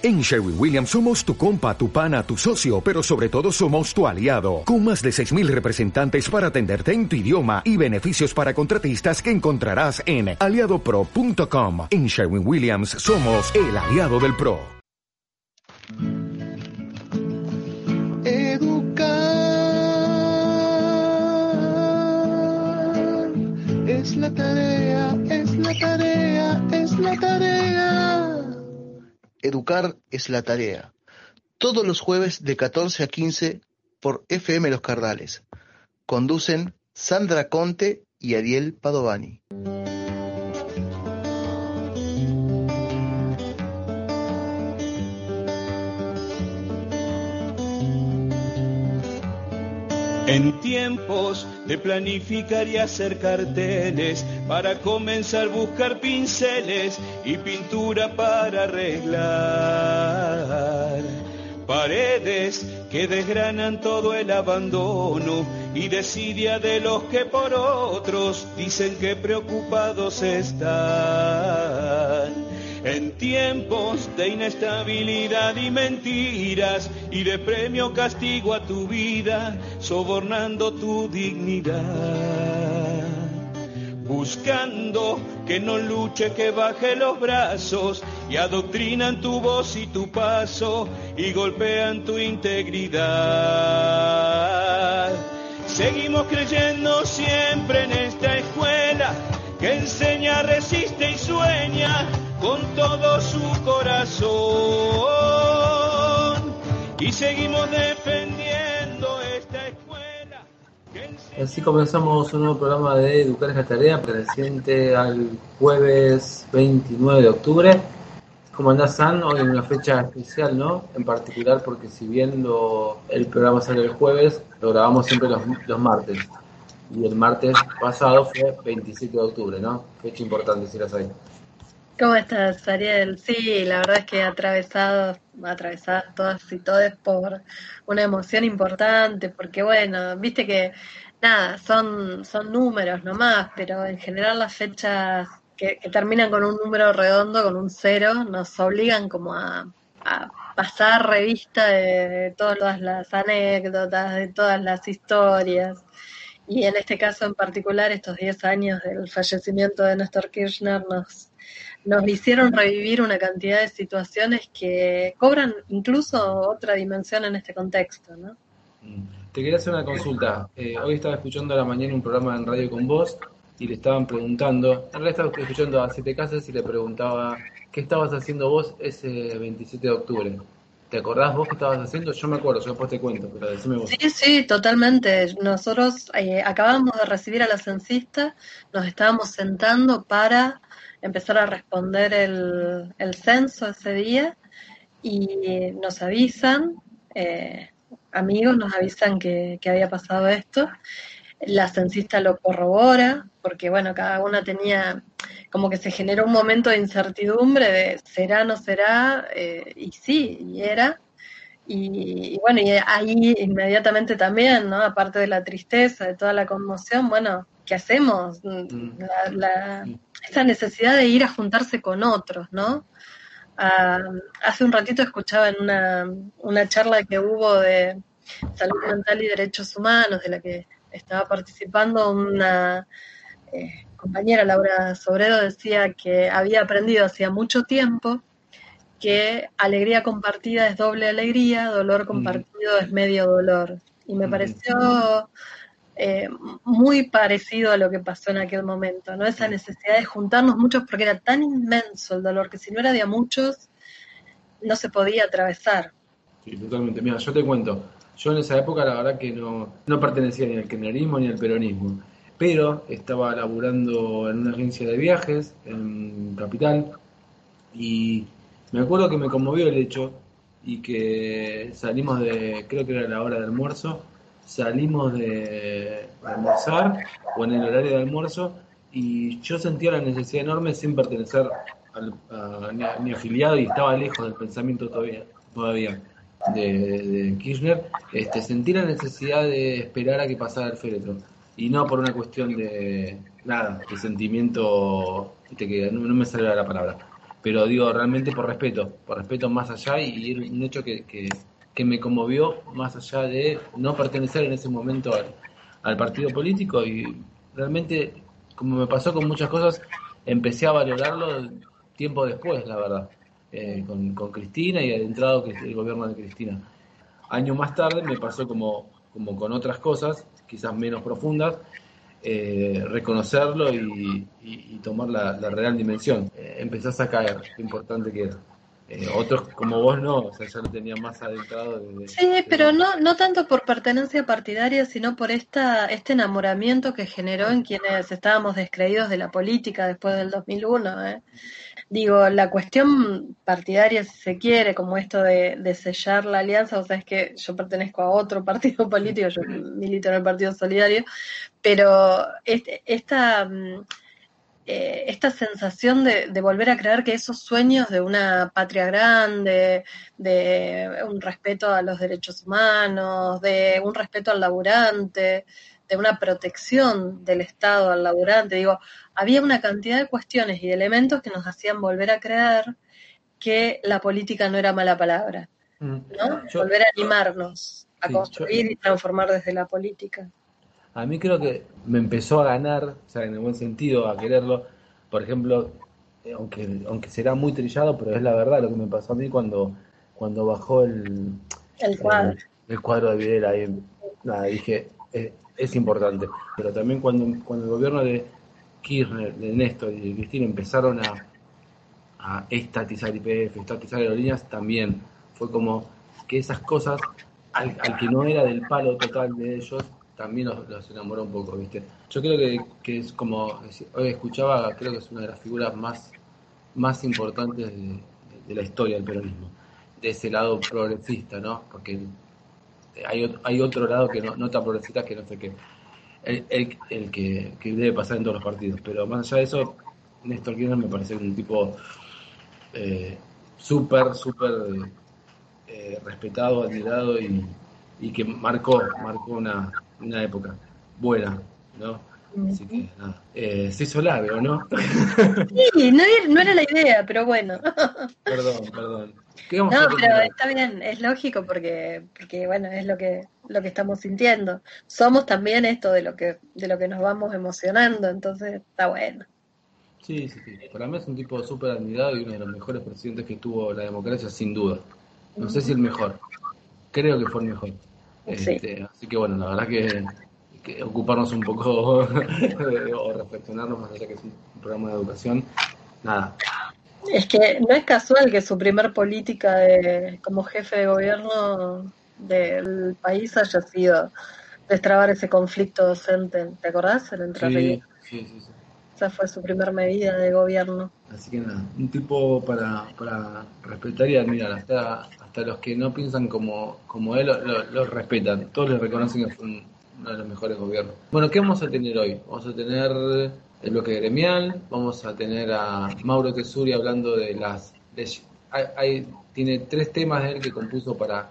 En Sherwin Williams somos tu compa, tu pana, tu socio, pero sobre todo somos tu aliado, con más de 6.000 representantes para atenderte en tu idioma y beneficios para contratistas que encontrarás en aliadopro.com. En Sherwin Williams somos el aliado del PRO. Educar es la tarea, es la tarea, es la tarea. Educar es la tarea. Todos los jueves de 14 a 15 por FM Los Cardales. Conducen Sandra Conte y Ariel Padovani. En tiempos de planificar y hacer carteles, para comenzar a buscar pinceles y pintura para arreglar. Paredes que desgranan todo el abandono y desidia de los que por otros dicen que preocupados están. En tiempos de inestabilidad y mentiras y de premio castigo a tu vida, sobornando tu dignidad. Buscando que no luche, que baje los brazos y adoctrinan tu voz y tu paso y golpean tu integridad. Seguimos creyendo siempre en esta escuela que enseña, resiste y sueña con todo su corazón. Y seguimos defendiendo esta escuela. Así comenzamos un nuevo programa de Educar esta tarea, perteneciente al jueves 29 de octubre. ¿Cómo andás, San? Hoy en una fecha especial, ¿no? En particular porque si bien lo, el programa sale el jueves, lo grabamos siempre los, los martes. Y el martes pasado fue 27 de octubre, ¿no? Fecha importante, si las hay. ¿Cómo estás, Ariel? Sí, la verdad es que atravesado, atravesadas todas y todos por una emoción importante, porque bueno, viste que nada, son, son números nomás, pero en general las fechas que, terminan con un número redondo, con un cero, nos obligan como a, a pasar revista de, de todas las anécdotas, de todas las historias. Y en este caso en particular, estos 10 años del fallecimiento de Néstor Kirchner nos nos hicieron revivir una cantidad de situaciones que cobran incluso otra dimensión en este contexto, ¿no? Te quería hacer una consulta. Eh, hoy estaba escuchando a la mañana un programa en radio con vos y le estaban preguntando, en realidad estaba escuchando a Siete Casas y le preguntaba, ¿qué estabas haciendo vos ese 27 de octubre? ¿Te acordás vos qué estabas haciendo? Yo me acuerdo, yo después te cuento, pero decime vos. Sí, sí, totalmente. Nosotros eh, acabamos de recibir a la censista, nos estábamos sentando para empezar a responder el, el censo ese día y nos avisan, eh, amigos nos avisan que, que, había pasado esto, la censista lo corrobora, porque bueno, cada una tenía como que se generó un momento de incertidumbre de será, no será, eh, y sí, y era. Y, y, bueno, y ahí inmediatamente también, ¿no? Aparte de la tristeza, de toda la conmoción, bueno, ¿qué hacemos? La, la, esa necesidad de ir a juntarse con otros, ¿no? Uh, hace un ratito escuchaba en una, una charla que hubo de salud mental y derechos humanos, de la que estaba participando una eh, compañera, Laura Sobredo, decía que había aprendido hacía mucho tiempo que alegría compartida es doble alegría, dolor compartido mm. es medio dolor. Y me mm. pareció eh, muy parecido a lo que pasó en aquel momento, ¿no? Esa necesidad de juntarnos muchos porque era tan inmenso el dolor que si no era de a muchos, no se podía atravesar. Sí, totalmente. Mira, yo te cuento, yo en esa época la verdad que no, no pertenecía ni al kirchnerismo ni al peronismo, pero estaba laburando en una agencia de viajes en Capital y me acuerdo que me conmovió el hecho y que salimos de, creo que era la hora de almuerzo, salimos de almorzar o en el horario de almuerzo y yo sentía la necesidad enorme sin pertenecer al, a, ni, afiliado y estaba lejos del pensamiento todavía, todavía de, Kirchner, este, sentí la necesidad de esperar a que pasara el féretro y no por una cuestión de nada, de sentimiento, que no, me sale la palabra, pero digo, realmente por respeto, por respeto más allá y, y un hecho que, que, que, me conmovió más allá de no pertenecer en ese momento al, partido político y realmente, como me pasó con muchas cosas, empecé a valorarlo tiempo después, la verdad, eh, con, Cristina y adentrado el gobierno de Cristina. Años más tarde me pasó como, como con otras cosas, quizás menos profundas, eh, reconocerlo y, tomar la, la real dimensión. Eh, empezás a caer, lo importante que era. Eh, otros como vos no, o sea, ya lo tenía más adentrado. De, sí, pero no, no tanto por pertenencia partidaria, sino por esta, este enamoramiento que generó en quienes estábamos descreídos de la política después del 2001. ¿eh? Digo, la cuestión partidaria, si se quiere, como esto de, de sellar la alianza, o sea, es que yo pertenezco a otro partido político, yo milito en el Partido Solidario, pero este, esta eh, esta sensación de, de, volver a creer que esos sueños de una patria grande, de un respeto a los derechos humanos, de un respeto al laburante, de una protección del Estado al laburante, digo, había una cantidad de cuestiones y de elementos que nos hacían volver a creer que la política no era mala palabra, ¿no? Yo, volver a animarnos a sí, construir yo, y transformar desde la política a mí creo que me empezó a ganar, o sea, en el buen sentido, a quererlo. Por ejemplo, eh, aunque, aunque será muy trillado, pero es la verdad lo que me pasó a mí cuando, cuando bajó el, el cuadro, el, el cuadro de Videla. Ahí, nada, dije, es, es, importante. Pero también cuando, cuando el gobierno de Kirchner, de Néstor y de Cristina empezaron a, a estatizar IPF, estatizar aerolíneas, también fue como que esas cosas, al, al que no era del palo total de ellos, también los, los, enamoró un poco, ¿viste? Yo creo que, que, es como, hoy escuchaba, creo que es una de las figuras más, más importantes de, la historia del peronismo, de ese lado progresista, ¿no? Porque hay, hay otro lado que no, no tan progresista que no sé qué, el, el, el que, que, debe pasar en todos los partidos, pero más allá de eso, Néstor Kirchner me parece un tipo eh, súper, súper eh, respetado, admirado y, y que marcó, marcó una, una época buena, ¿no? Así que nada, eh, se hizo largo, ¿no? Sí, no, no, era la idea, pero bueno. Perdón, perdón. no, pero está bien, es lógico porque, porque bueno, es lo que, lo que estamos sintiendo. Somos también esto de lo que, de lo que nos vamos emocionando, entonces está bueno. Sí, sí, sí. Para mí es un tipo súper admirado y uno de los mejores presidentes que tuvo la democracia, sin duda. No sé si el mejor. Creo que fue el mejor. Sí. Este, así que bueno, la verdad que, que ocuparnos un poco o reflexionarnos, más allá que es un programa de educación, nada. Es que no es casual que su primer política de, como jefe de gobierno del país haya sido destrabar ese conflicto docente, ¿te acordás? El sí, sí, sí, sí. Esa fue su primera medida de gobierno. Así que nada, un tipo para, para respetar y admirar. Hasta, hasta los que no piensan como, como él lo, respetan. Todos le reconocen que fue un, uno de los mejores gobiernos. Bueno, ¿qué vamos a tener hoy? Vamos a tener el bloque gremial, vamos a tener a Mauro Tesuri hablando de las... De, hay, hay, tiene tres temas de él que compuso para,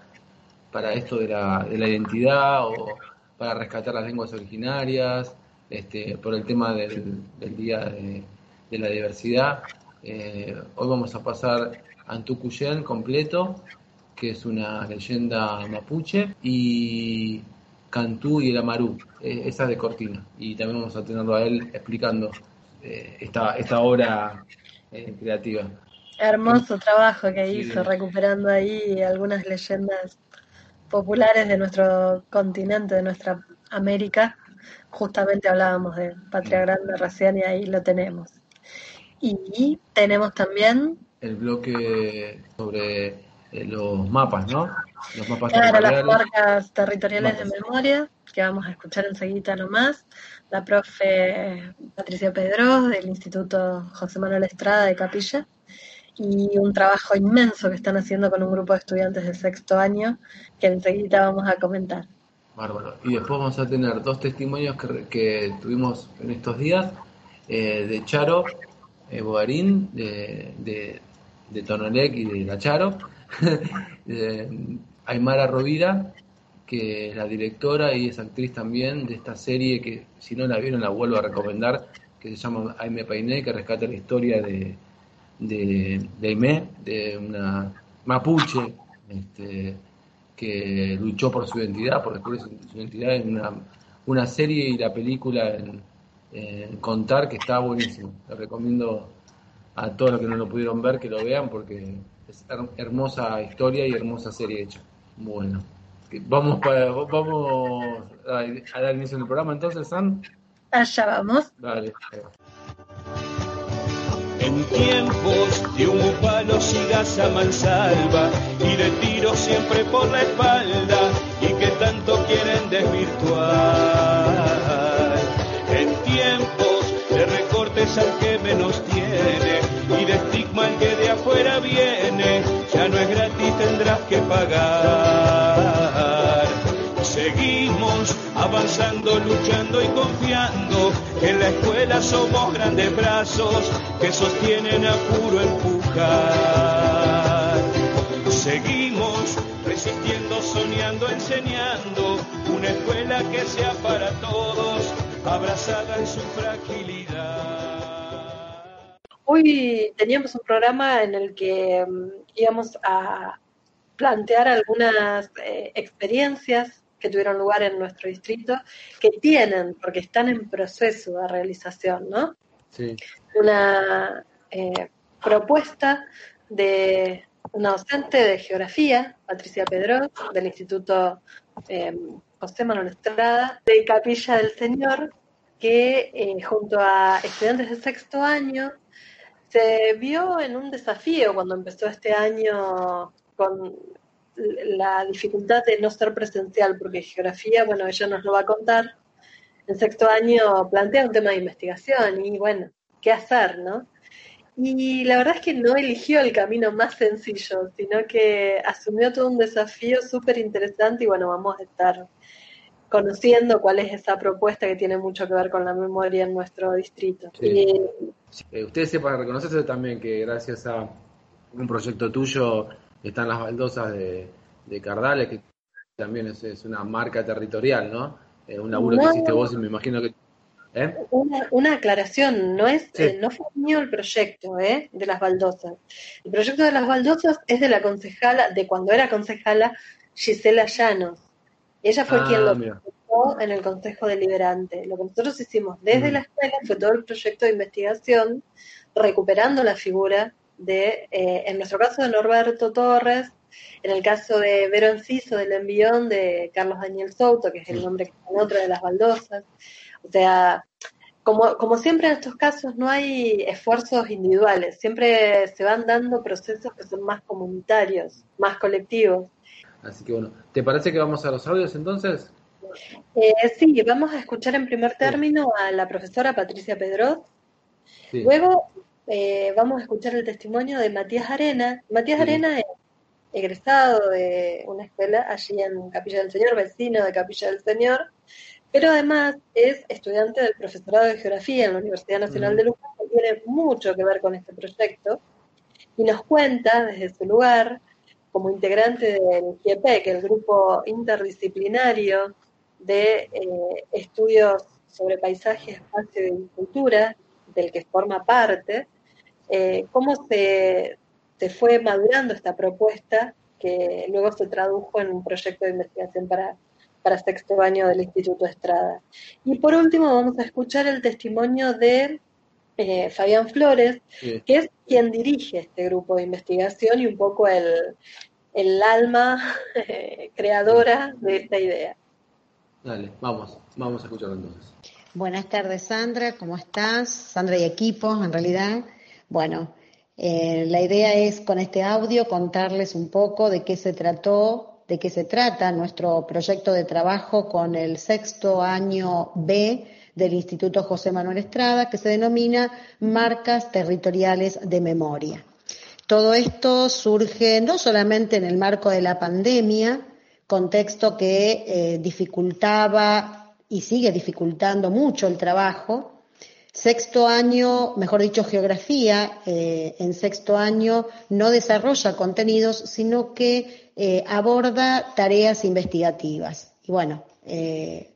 para esto de la, de la identidad o para rescatar las lenguas originarias este, por el tema del, del Día de, de, la Diversidad. Eh, hoy vamos a pasar a Antucuyén completo, que es una leyenda mapuche, y Cantú y el Amarú, eh, esa de Cortina. Y también vamos a tenerlo a él explicando eh, esta, esta obra eh, creativa. Hermoso trabajo que hizo, recuperando ahí algunas leyendas populares de nuestro continente, de nuestra América justamente hablábamos de Patria Grande recién y ahí lo tenemos. Y tenemos también... El bloque sobre eh, los mapas, ¿no? Los mapas claro, las marcas territoriales mapas. de memoria, que vamos a escuchar enseguida nomás. La profe Patricia Pedro del Instituto José Manuel Estrada de Capilla. Y un trabajo inmenso que están haciendo con un grupo de estudiantes del sexto año, que enseguida vamos a comentar. Bárbaro. Y después vamos a tener dos testimonios que, que tuvimos en estos días eh, de Charo eh, Bogarín, de, de, de, Tonolec y de La Charo, de Aymara Rovira, que es la directora y es actriz también de esta serie que si no la vieron la vuelvo a recomendar, que se llama Aime Painé, que rescata la historia de, de, de de una mapuche este, que luchó por su identidad, por descubrir su, identidad en una, una, serie y la película en, Contar, que está buenísimo. Le recomiendo a todos los que no lo pudieron ver que lo vean porque es hermosa historia y hermosa serie hecha. Bueno, vamos, para, vamos a, dar inicio al programa entonces, San. Allá vamos. Dale. En tiempos de un palo sigas a mansalva y de tiro siempre por la espalda y que tanto quieren desvirtuar. En tiempos de recortes al que menos tiene y de estigma al que de afuera viene, ya no es gratis, tendrás que pagar. Avanzando, luchando y confiando en la escuela somos grandes brazos que sostienen a puro empujar. Seguimos resistiendo, soñando, enseñando una escuela que sea para todos, abrazada en su fragilidad. Hoy teníamos un programa en el que mm, íbamos a plantear algunas eh, experiencias que tuvieron lugar en nuestro distrito, que tienen, porque están en proceso de realización, ¿no? Sí. Una eh, propuesta de una docente de geografía, Patricia Pedro, del Instituto eh, José Manuel Estrada, de Capilla del Señor, que eh, junto a estudiantes de sexto año se vio en un desafío cuando empezó este año con la dificultad de no ser presencial, porque geografía, bueno, ella nos lo va a contar. En sexto año plantea un tema de investigación y bueno, ¿qué hacer, no? Y la verdad es que no eligió el camino más sencillo, sino que asumió todo un desafío súper interesante y bueno, vamos a estar conociendo cuál es esa propuesta que tiene mucho que ver con la memoria en nuestro distrito. Y, eh, ustedes sepan reconocerse también que gracias a un proyecto tuyo están las baldosas de, de Cardales, que también es, una marca territorial, ¿no? Eh, un laburo que hiciste vos y me imagino que... ¿eh? Una, aclaración, no es eh, no fue mío el proyecto ¿eh? de las baldosas. El proyecto de las baldosas es de la concejala, de cuando era concejala, Gisela Llanos. Ella fue quien lo presentó en el Consejo Deliberante. Lo que nosotros hicimos desde la escuela fue todo el proyecto de investigación, recuperando la figura de, eh, en nuestro caso, de Norberto Torres, en el caso de Vero Enciso, del envión de Carlos Daniel Souto, que es el nombre que está en otra de las baldosas. O sea, como, como siempre en estos casos no hay esfuerzos individuales, siempre se van dando procesos que son más comunitarios, más colectivos. Así que bueno, ¿te parece que vamos a los audios entonces? Eh, sí, vamos a escuchar en primer término a la profesora Patricia Pedroz. Luego eh, vamos a escuchar el testimonio de Matías Arena. Matías Arena es egresado de una escuela allí en Capilla del Señor, vecino de Capilla del Señor, pero además es estudiante del profesorado de Geografía en la Universidad Nacional de Luján, que tiene mucho que ver con este proyecto, y nos cuenta desde su lugar, como integrante del GIEPEC, el grupo interdisciplinario de eh, estudios sobre paisaje, espacio y cultura, del que forma parte, eh, cómo se, fue madurando esta propuesta que luego se tradujo en un proyecto de investigación para, para sexto año del Instituto Estrada. Y por último vamos a escuchar el testimonio de eh, Fabián Flores, que es quien dirige este grupo de investigación y un poco el, el alma creadora de esta idea. Dale, vamos, vamos a escucharlo entonces. Buenas tardes, Sandra, ¿cómo estás? Sandra y equipo, en realidad. Bueno, eh, la idea es con este audio contarles un poco de qué se trató, de qué se trata nuestro proyecto de trabajo con el sexto año B del Instituto José Manuel Estrada, que se denomina Marcas Territoriales de Memoria. Todo esto surge no solamente en el marco de la pandemia, contexto que eh, dificultaba y sigue dificultando mucho el trabajo, Sexto año, mejor dicho, geografía, eh, en sexto año no desarrolla contenidos, sino que eh, aborda tareas investigativas. Y bueno, eh,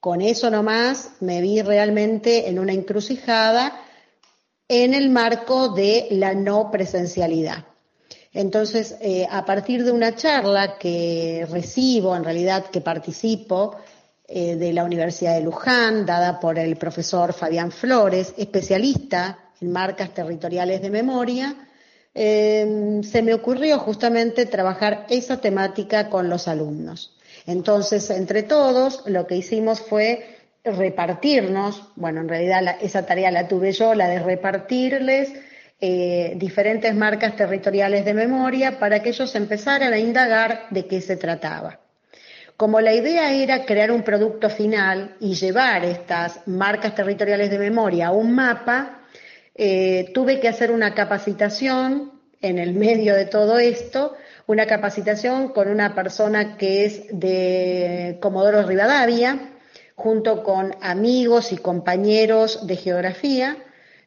con eso nomás me vi realmente en una encrucijada en el marco de la no presencialidad. Entonces, a partir de una charla que recibo, en realidad que participo, eh, de la Universidad de Luján, dada por el profesor Fabián Flores, especialista en marcas territoriales de memoria, eh, se me ocurrió justamente trabajar esa temática con los alumnos. Entonces, entre todos, lo que hicimos fue repartirnos, bueno, en realidad esa tarea la tuve yo, la de repartirles eh, diferentes marcas territoriales de memoria para que ellos empezaran a indagar de qué se trataba. Como la idea era crear un producto final y llevar estas marcas territoriales de memoria a un mapa, eh, tuve que hacer una capacitación en el medio de todo esto, una capacitación con una persona que es de Comodoro Rivadavia, junto con amigos y compañeros de geografía,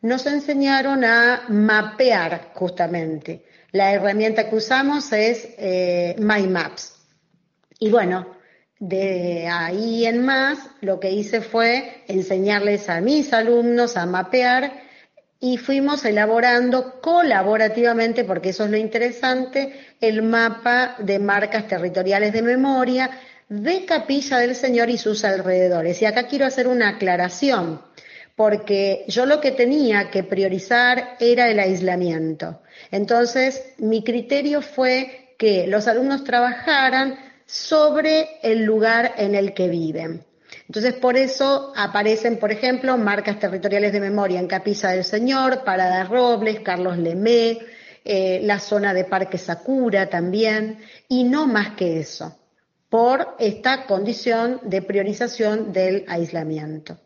nos enseñaron a mapear justamente. La herramienta que usamos es eh, MyMaps. Y bueno, de ahí en más, lo que hice fue enseñarles a mis alumnos a mapear y fuimos elaborando colaborativamente, porque eso es lo interesante, el mapa de marcas territoriales de memoria de Capilla del Señor y sus alrededores. Y acá quiero hacer una aclaración, porque yo lo que tenía que priorizar era el aislamiento. Entonces, mi criterio fue que los alumnos trabajaran sobre el lugar en el que viven. Entonces, por eso aparecen, por ejemplo, marcas territoriales de memoria en Capilla del Señor, Parada Robles, Carlos Lemé, eh, la zona de Parque Sakura también, y no más que eso, por esta condición de priorización del aislamiento.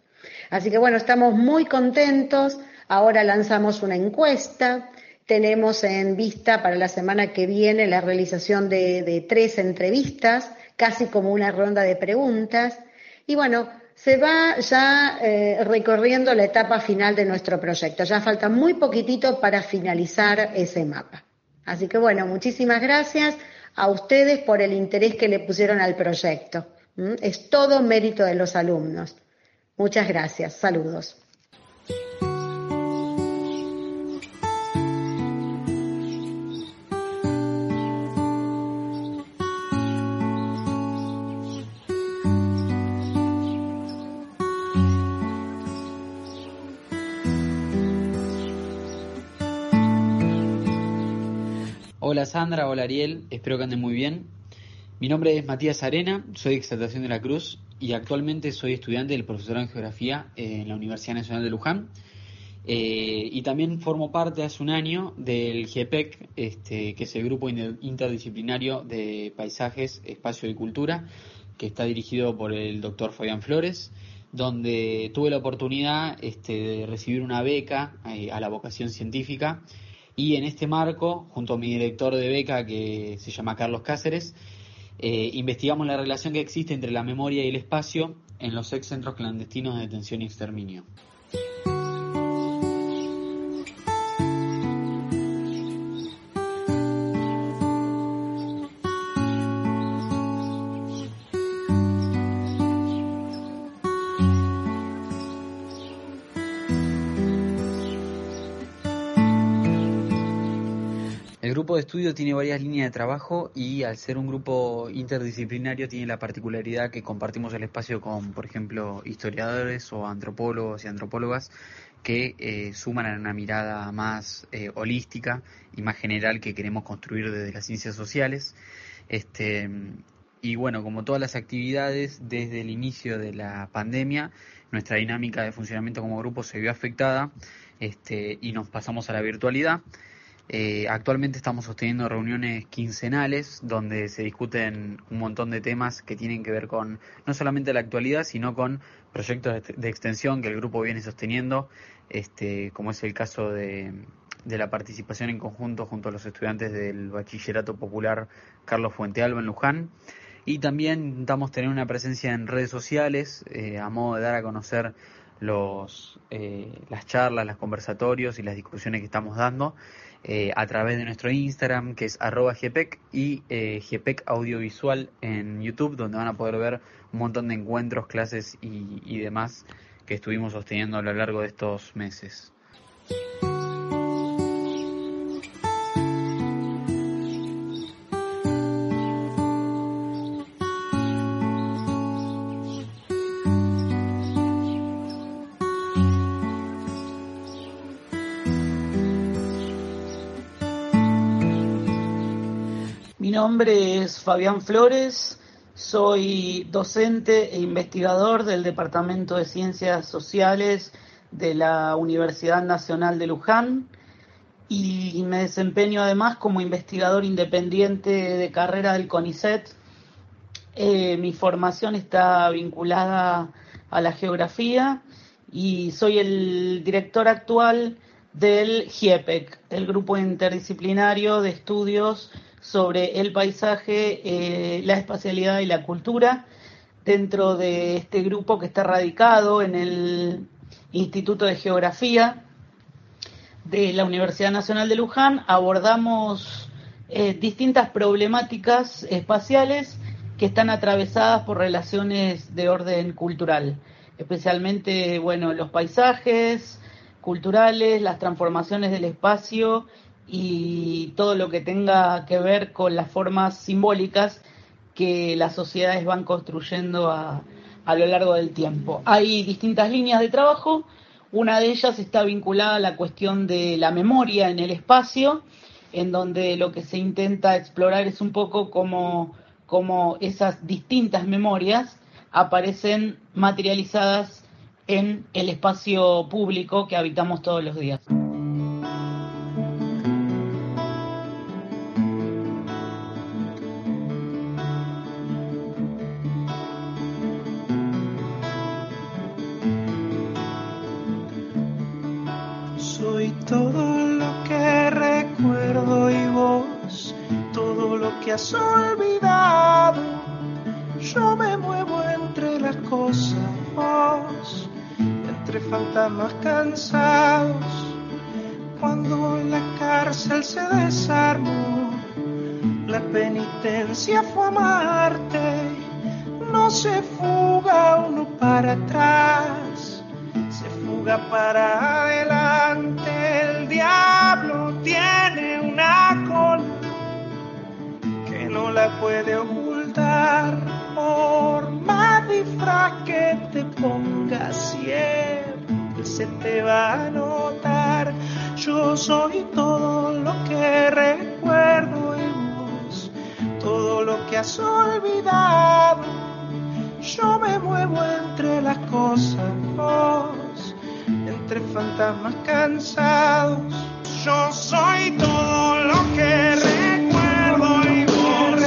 Así que bueno, estamos muy contentos. Ahora lanzamos una encuesta tenemos en vista para la semana que viene la realización de, tres entrevistas, casi como una ronda de preguntas. Y bueno, se va ya eh, recorriendo la etapa final de nuestro proyecto. Ya falta muy poquitito para finalizar ese mapa. Así que bueno, muchísimas gracias a ustedes por el interés que le pusieron al proyecto. Es todo mérito de los alumnos. Muchas gracias. Saludos. Hola Sandra, hola Ariel, espero que anden muy bien. Mi nombre es Matías Arena, soy de Exaltación de la Cruz y actualmente soy estudiante del profesorado en Geografía en la Universidad Nacional de Luján. Eh, y también formo parte hace un año del GEPEC, este, que es el grupo interdisciplinario de paisajes, espacio y cultura, que está dirigido por el doctor Fabián Flores, donde tuve la oportunidad este, de recibir una beca eh, a la vocación científica y en este marco, junto a mi director de beca que se llama Carlos Cáceres, eh, investigamos la relación que existe entre la memoria y el espacio en los ex centros clandestinos de detención y exterminio. Estudio tiene varias líneas de trabajo y al ser un grupo interdisciplinario tiene la particularidad que compartimos el espacio con, por ejemplo, historiadores o antropólogos y antropólogas que eh, suman a una mirada más eh, holística y más general que queremos construir desde las ciencias sociales. Este, y bueno, como todas las actividades, desde el inicio de la pandemia, nuestra dinámica de funcionamiento como grupo se vio afectada este, y nos pasamos a la virtualidad. Eh, actualmente estamos sosteniendo reuniones quincenales donde se discuten un montón de temas que tienen que ver con no solamente la actualidad, sino con proyectos de extensión que el grupo viene sosteniendo, este, como es el caso de, la participación en conjunto junto a los estudiantes del Bachillerato Popular Carlos Fuentealba en Luján. Y también intentamos tener una presencia en redes sociales eh, a modo de dar a conocer los, eh, las charlas, los conversatorios y las discusiones que estamos dando. Eh, a través de nuestro Instagram, que es arroba GPEC, y eh, GPEC Audiovisual en YouTube, donde van a poder ver un montón de encuentros, clases y, demás que estuvimos sosteniendo a lo largo de estos meses. Nombre es Fabián Flores, soy docente e investigador del Departamento de Ciencias Sociales de la Universidad Nacional de Luján y me desempeño además como investigador independiente de carrera del CONICET. Eh, mi formación está vinculada a la geografía y soy el director actual del GIEPEC, el grupo interdisciplinario de estudios sobre el paisaje, eh, la espacialidad y la cultura dentro de este grupo que está radicado en el Instituto de Geografía de la Universidad Nacional de Luján. Abordamos eh, distintas problemáticas espaciales que están atravesadas por relaciones de orden cultural, especialmente bueno, los paisajes culturales, las transformaciones del espacio y todo lo que tenga que ver con las formas simbólicas que las sociedades van construyendo a, lo largo del tiempo. Hay distintas líneas de trabajo, una de ellas está vinculada a la cuestión de la memoria en el espacio, en donde lo que se intenta explorar es un poco cómo esas distintas memorias aparecen materializadas en el espacio público que habitamos todos los días. Amarte. No se fuga uno para atrás, se fuga para adelante. El diablo tiene una cola que no la puede ocultar. Por más disfraz que te pongas siempre se te va a notar. Yo soy todo lo que recuerdo todo lo que has olvidado yo me muevo entre las cosas vos entre fantasmas cansados. Yo soy todo lo que recuerdo y vos,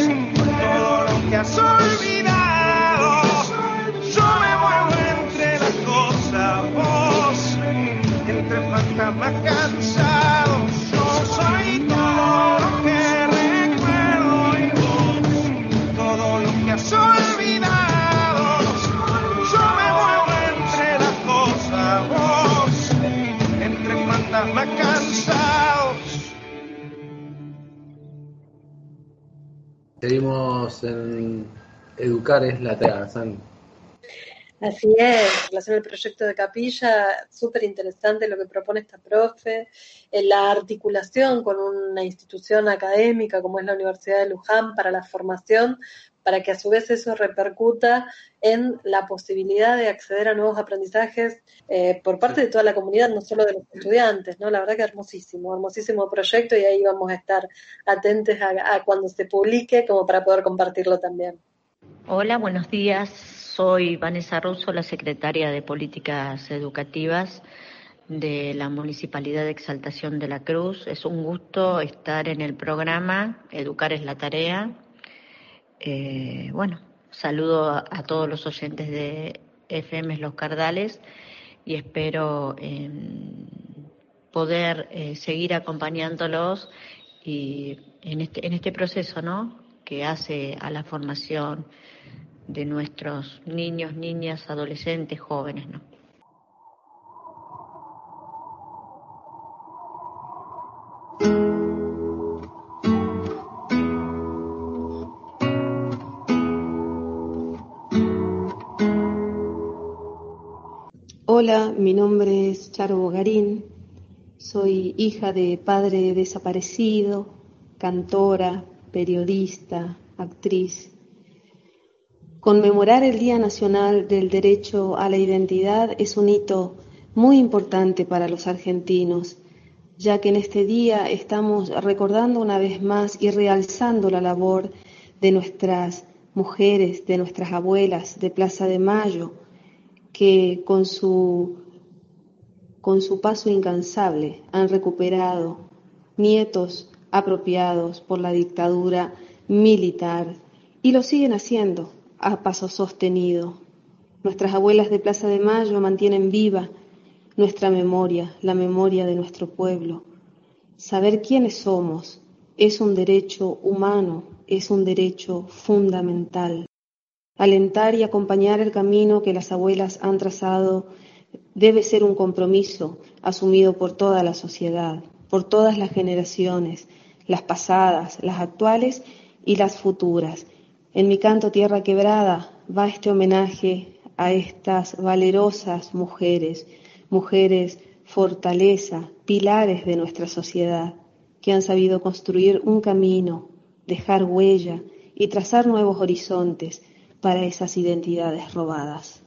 todo lo que has olvidado. Yo me muevo entre las cosas, vos, entre fantasmas cansados. Seguimos en Educar es la tarea, San. Así es, en relación al proyecto de capilla, súper interesante lo que propone esta profe, en la articulación con una institución académica como es la Universidad de Luján para la formación, para que a su vez eso repercuta en la posibilidad de acceder a nuevos aprendizajes eh, por parte de toda la comunidad, no solo de los estudiantes, ¿no? La verdad que hermosísimo, hermosísimo proyecto y ahí vamos a estar atentos a, a cuando se publique como para poder compartirlo también. Hola, buenos días. Soy Vanessa Russo, la secretaria de Políticas Educativas de la Municipalidad de Exaltación de la Cruz. Es un gusto estar en el programa Educar es la tarea. Eh, bueno, saludo a, todos los oyentes de FM Los Cardales y espero eh, poder eh, seguir acompañándolos y en este, en este proceso, ¿no? Que hace a la formación de nuestros niños, niñas, adolescentes, jóvenes, ¿no? Hola, mi nombre es Charo Bogarín, Soy hija de padre desaparecido, cantora, periodista, actriz. Conmemorar el Día Nacional del Derecho a la Identidad es un hito muy importante para los argentinos, ya que en este día estamos recordando una vez más y realzando la labor de nuestras mujeres, de nuestras abuelas de Plaza de Mayo, que con su, con su paso incansable han recuperado nietos apropiados por la dictadura militar y lo siguen haciendo a paso sostenido. Nuestras abuelas de Plaza de Mayo mantienen viva nuestra memoria, la memoria de nuestro pueblo. Saber quiénes somos es un derecho humano, es un derecho fundamental. Alentar y acompañar el camino que las abuelas han trazado debe ser un compromiso asumido por toda la sociedad, por todas las generaciones, las pasadas, las actuales y las futuras. En mi canto Tierra Quebrada va este homenaje a estas valerosas mujeres, mujeres fortaleza, pilares de nuestra sociedad, que han sabido construir un camino, dejar huella y trazar nuevos horizontes para esas identidades robadas.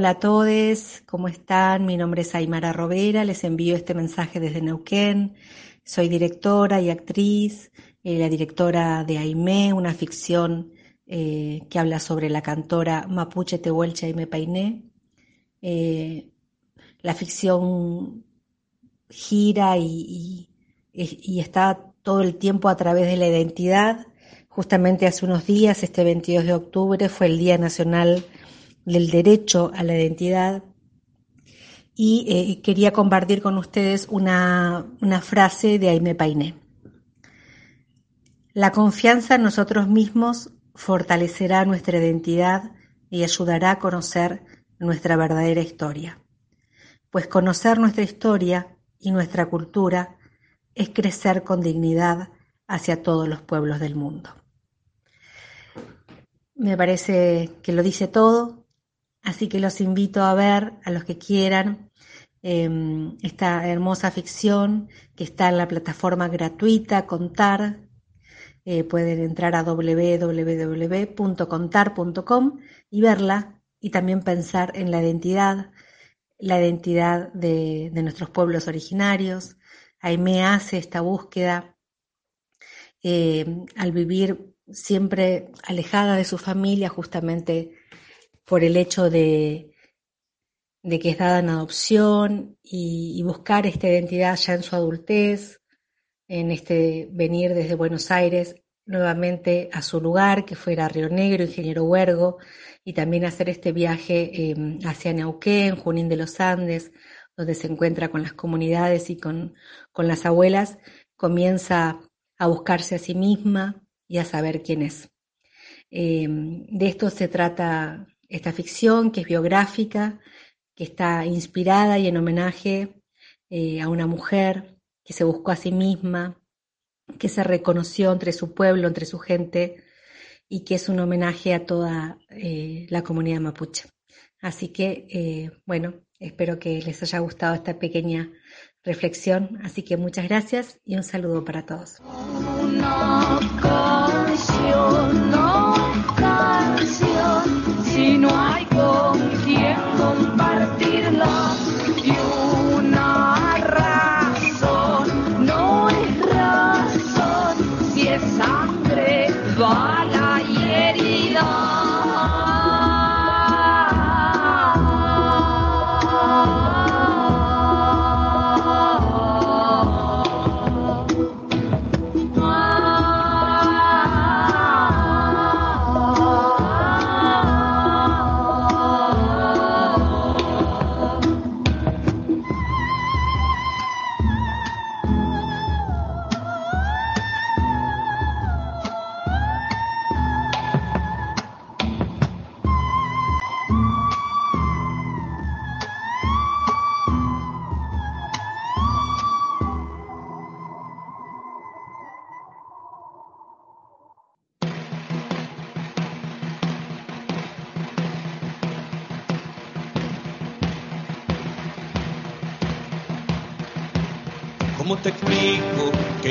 Hola a todos, ¿cómo están? Mi nombre es Aymara Robera, les envío este mensaje desde Neuquén. Soy directora y actriz, eh, la directora de Aimé, una ficción eh, que habla sobre la cantora mapuche Tehuelche Aimé Painé. Eh, la ficción gira y, y, está todo el tiempo a través de la identidad. Justamente hace unos días, este 22 de octubre, fue el Día Nacional del Derecho a la Identidad y eh, quería compartir con ustedes una, una frase de Aime Painé. La confianza en nosotros mismos fortalecerá nuestra identidad y ayudará a conocer nuestra verdadera historia. Pues conocer nuestra historia y nuestra cultura es crecer con dignidad hacia todos los pueblos del mundo. Me parece que lo dice todo, así que los invito a ver, a los que quieran, eh, esta hermosa ficción que está en la plataforma gratuita Contar. Eh, pueden entrar a www.contar.com y verla y también pensar en la identidad, la identidad de, de nuestros pueblos originarios, Aime hace esta búsqueda eh, al vivir siempre alejada de su familia justamente por el hecho de, que es dada en adopción y, buscar esta identidad ya en su adultez, en este venir desde Buenos Aires nuevamente a su lugar, que fuera Río Negro, Ingeniero Huergo, y también hacer este viaje eh, hacia Neuquén, Junín de los Andes, donde se encuentra con las comunidades y con, con las abuelas, comienza a buscarse a sí misma y a saber quién es. Eh, de esto se trata esta ficción, que es biográfica, que está inspirada y en homenaje eh, a una mujer que se buscó a sí misma, que se reconoció entre su pueblo, entre su gente, y que es un homenaje a toda eh, la comunidad mapuche. Así que, eh, bueno, espero que les haya gustado esta pequeña reflexión. Así que muchas gracias y un saludo para todos. No hay con quien compartirla.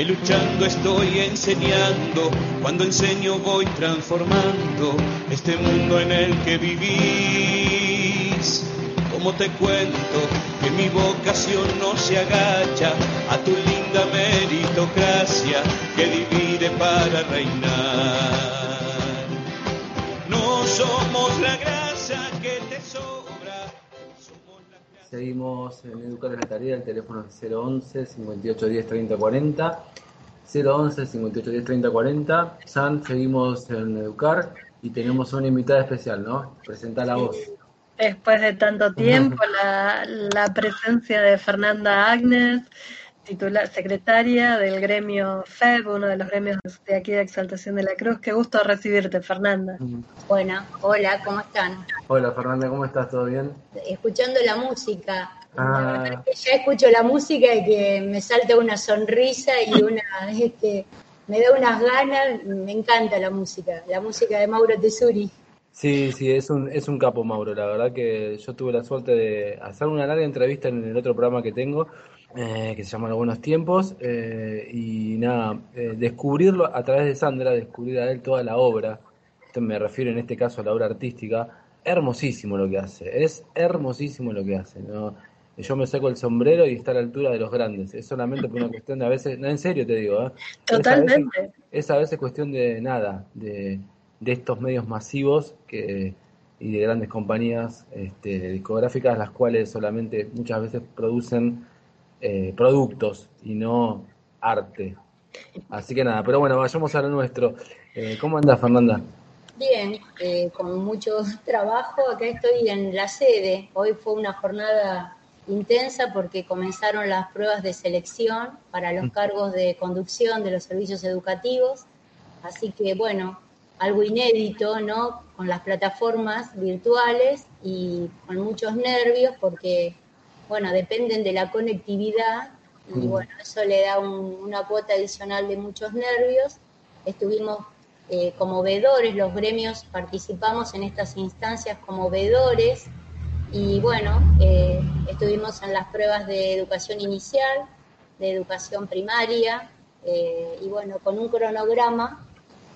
Luchando estoy enseñando? Cuando enseño voy transformando este mundo en el que vivís. ¿Cómo te cuento que mi vocación no se agacha a tu linda meritocracia que divide para reinar? No somos la grasa Seguimos en Educar en la Tarea, el teléfono es 011 5810 3040. 011 5810 3040. San, seguimos en Educar y tenemos una invitada especial, ¿no? Presenta la voz. Después de tanto tiempo, la, la presencia de Fernanda Agnes, titular, secretaria del gremio FEB, uno de los gremios de aquí de Exaltación de la Cruz. Qué gusto recibirte, Fernanda. Bueno, hola, ¿cómo están? Hola Fernanda, ¿cómo estás? ¿Todo bien? Escuchando la música. Ah, Que ya escucho la música y que me salta una sonrisa y una, este, me da unas ganas, me encanta la música, la música de Mauro Tesuri. sí, sí, es un, es un capo Mauro. La verdad que yo tuve la suerte de hacer una larga entrevista en el otro programa que tengo, eh, que se llama Buenos Tiempos, eh, y nada, eh, descubrirlo a través de Sandra, descubrir a él toda la obra, Esto me refiero en este caso a la obra artística, hermosísimo lo que hace, es hermosísimo lo que hace. ¿no? Yo me saco el sombrero y está a la altura de los grandes. Es solamente por una cuestión de a veces, no, en serio te digo, ¿eh? Totalmente. Es a, veces, es a veces cuestión de nada, de, de estos medios masivos que, y de grandes compañías este, discográficas, las cuales solamente muchas veces producen eh, productos y no arte. Así que nada, pero bueno, vayamos a lo nuestro. Eh, ¿Cómo andas, Fernanda? Bien, eh, con mucho trabajo. Acá estoy en la sede. Hoy fue una jornada intensa porque comenzaron las pruebas de selección para los cargos de conducción de los servicios educativos. Así que, bueno, algo inédito, ¿no? Con las plataformas virtuales y con muchos nervios porque, bueno, dependen de la conectividad y, bueno, eso le da un, una cuota adicional de muchos nervios. Estuvimos eh, como vedores, los gremios participamos en estas instancias como vedores y bueno, eh, estuvimos en las pruebas de educación inicial, de educación primaria eh, y bueno, con un cronograma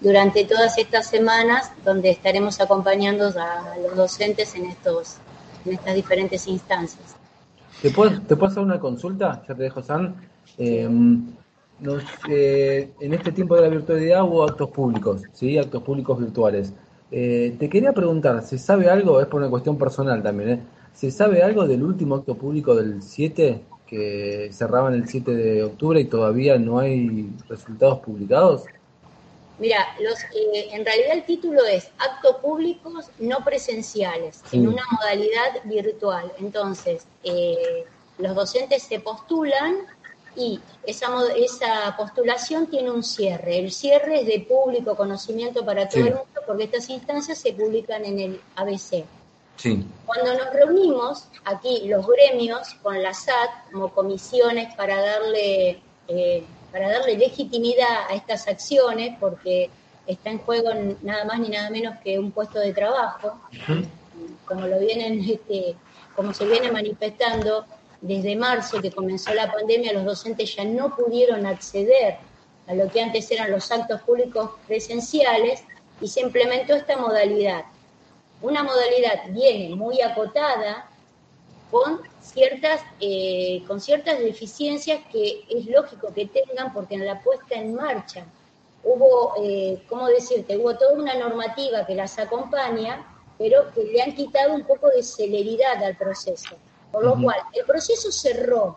durante todas estas semanas donde estaremos acompañando a los docentes en, estos, en estas diferentes instancias. ¿Te puedo, ¿Te puedo hacer una consulta? Ya te dejo, San. Nos, eh, en este tiempo de la virtualidad hubo actos públicos, ¿sí? Actos públicos virtuales. Eh, te quería preguntar, ¿se sabe algo? Es por una cuestión personal también, ¿eh? ¿Se sabe algo del último acto público del 7 que cerraban el 7 de octubre y todavía no hay resultados publicados? Mira, los, eh, en realidad el título es Actos Públicos No Presenciales, sí. en una modalidad virtual. Entonces, eh, los docentes se postulan y esa, esa postulación tiene un cierre. El cierre es de público conocimiento para todo sí. el mundo porque estas instancias se publican en el ABC. Sí. Cuando nos reunimos aquí los gremios con la SAT como comisiones para darle eh, para darle legitimidad a estas acciones, porque está en juego nada más ni nada menos que un puesto de trabajo, uh -huh. como lo vienen, este, como se viene manifestando desde marzo que comenzó la pandemia, los docentes ya no pudieron acceder a lo que antes eran los actos públicos presenciales y se implementó esta modalidad. Una modalidad viene muy acotada, con ciertas, eh, con ciertas deficiencias que es lógico que tengan porque en la puesta en marcha hubo, eh, ¿cómo decirte? Hubo toda una normativa que las acompaña, pero que le han quitado un poco de celeridad al proceso. Por lo uh -huh. cual, el proceso cerró,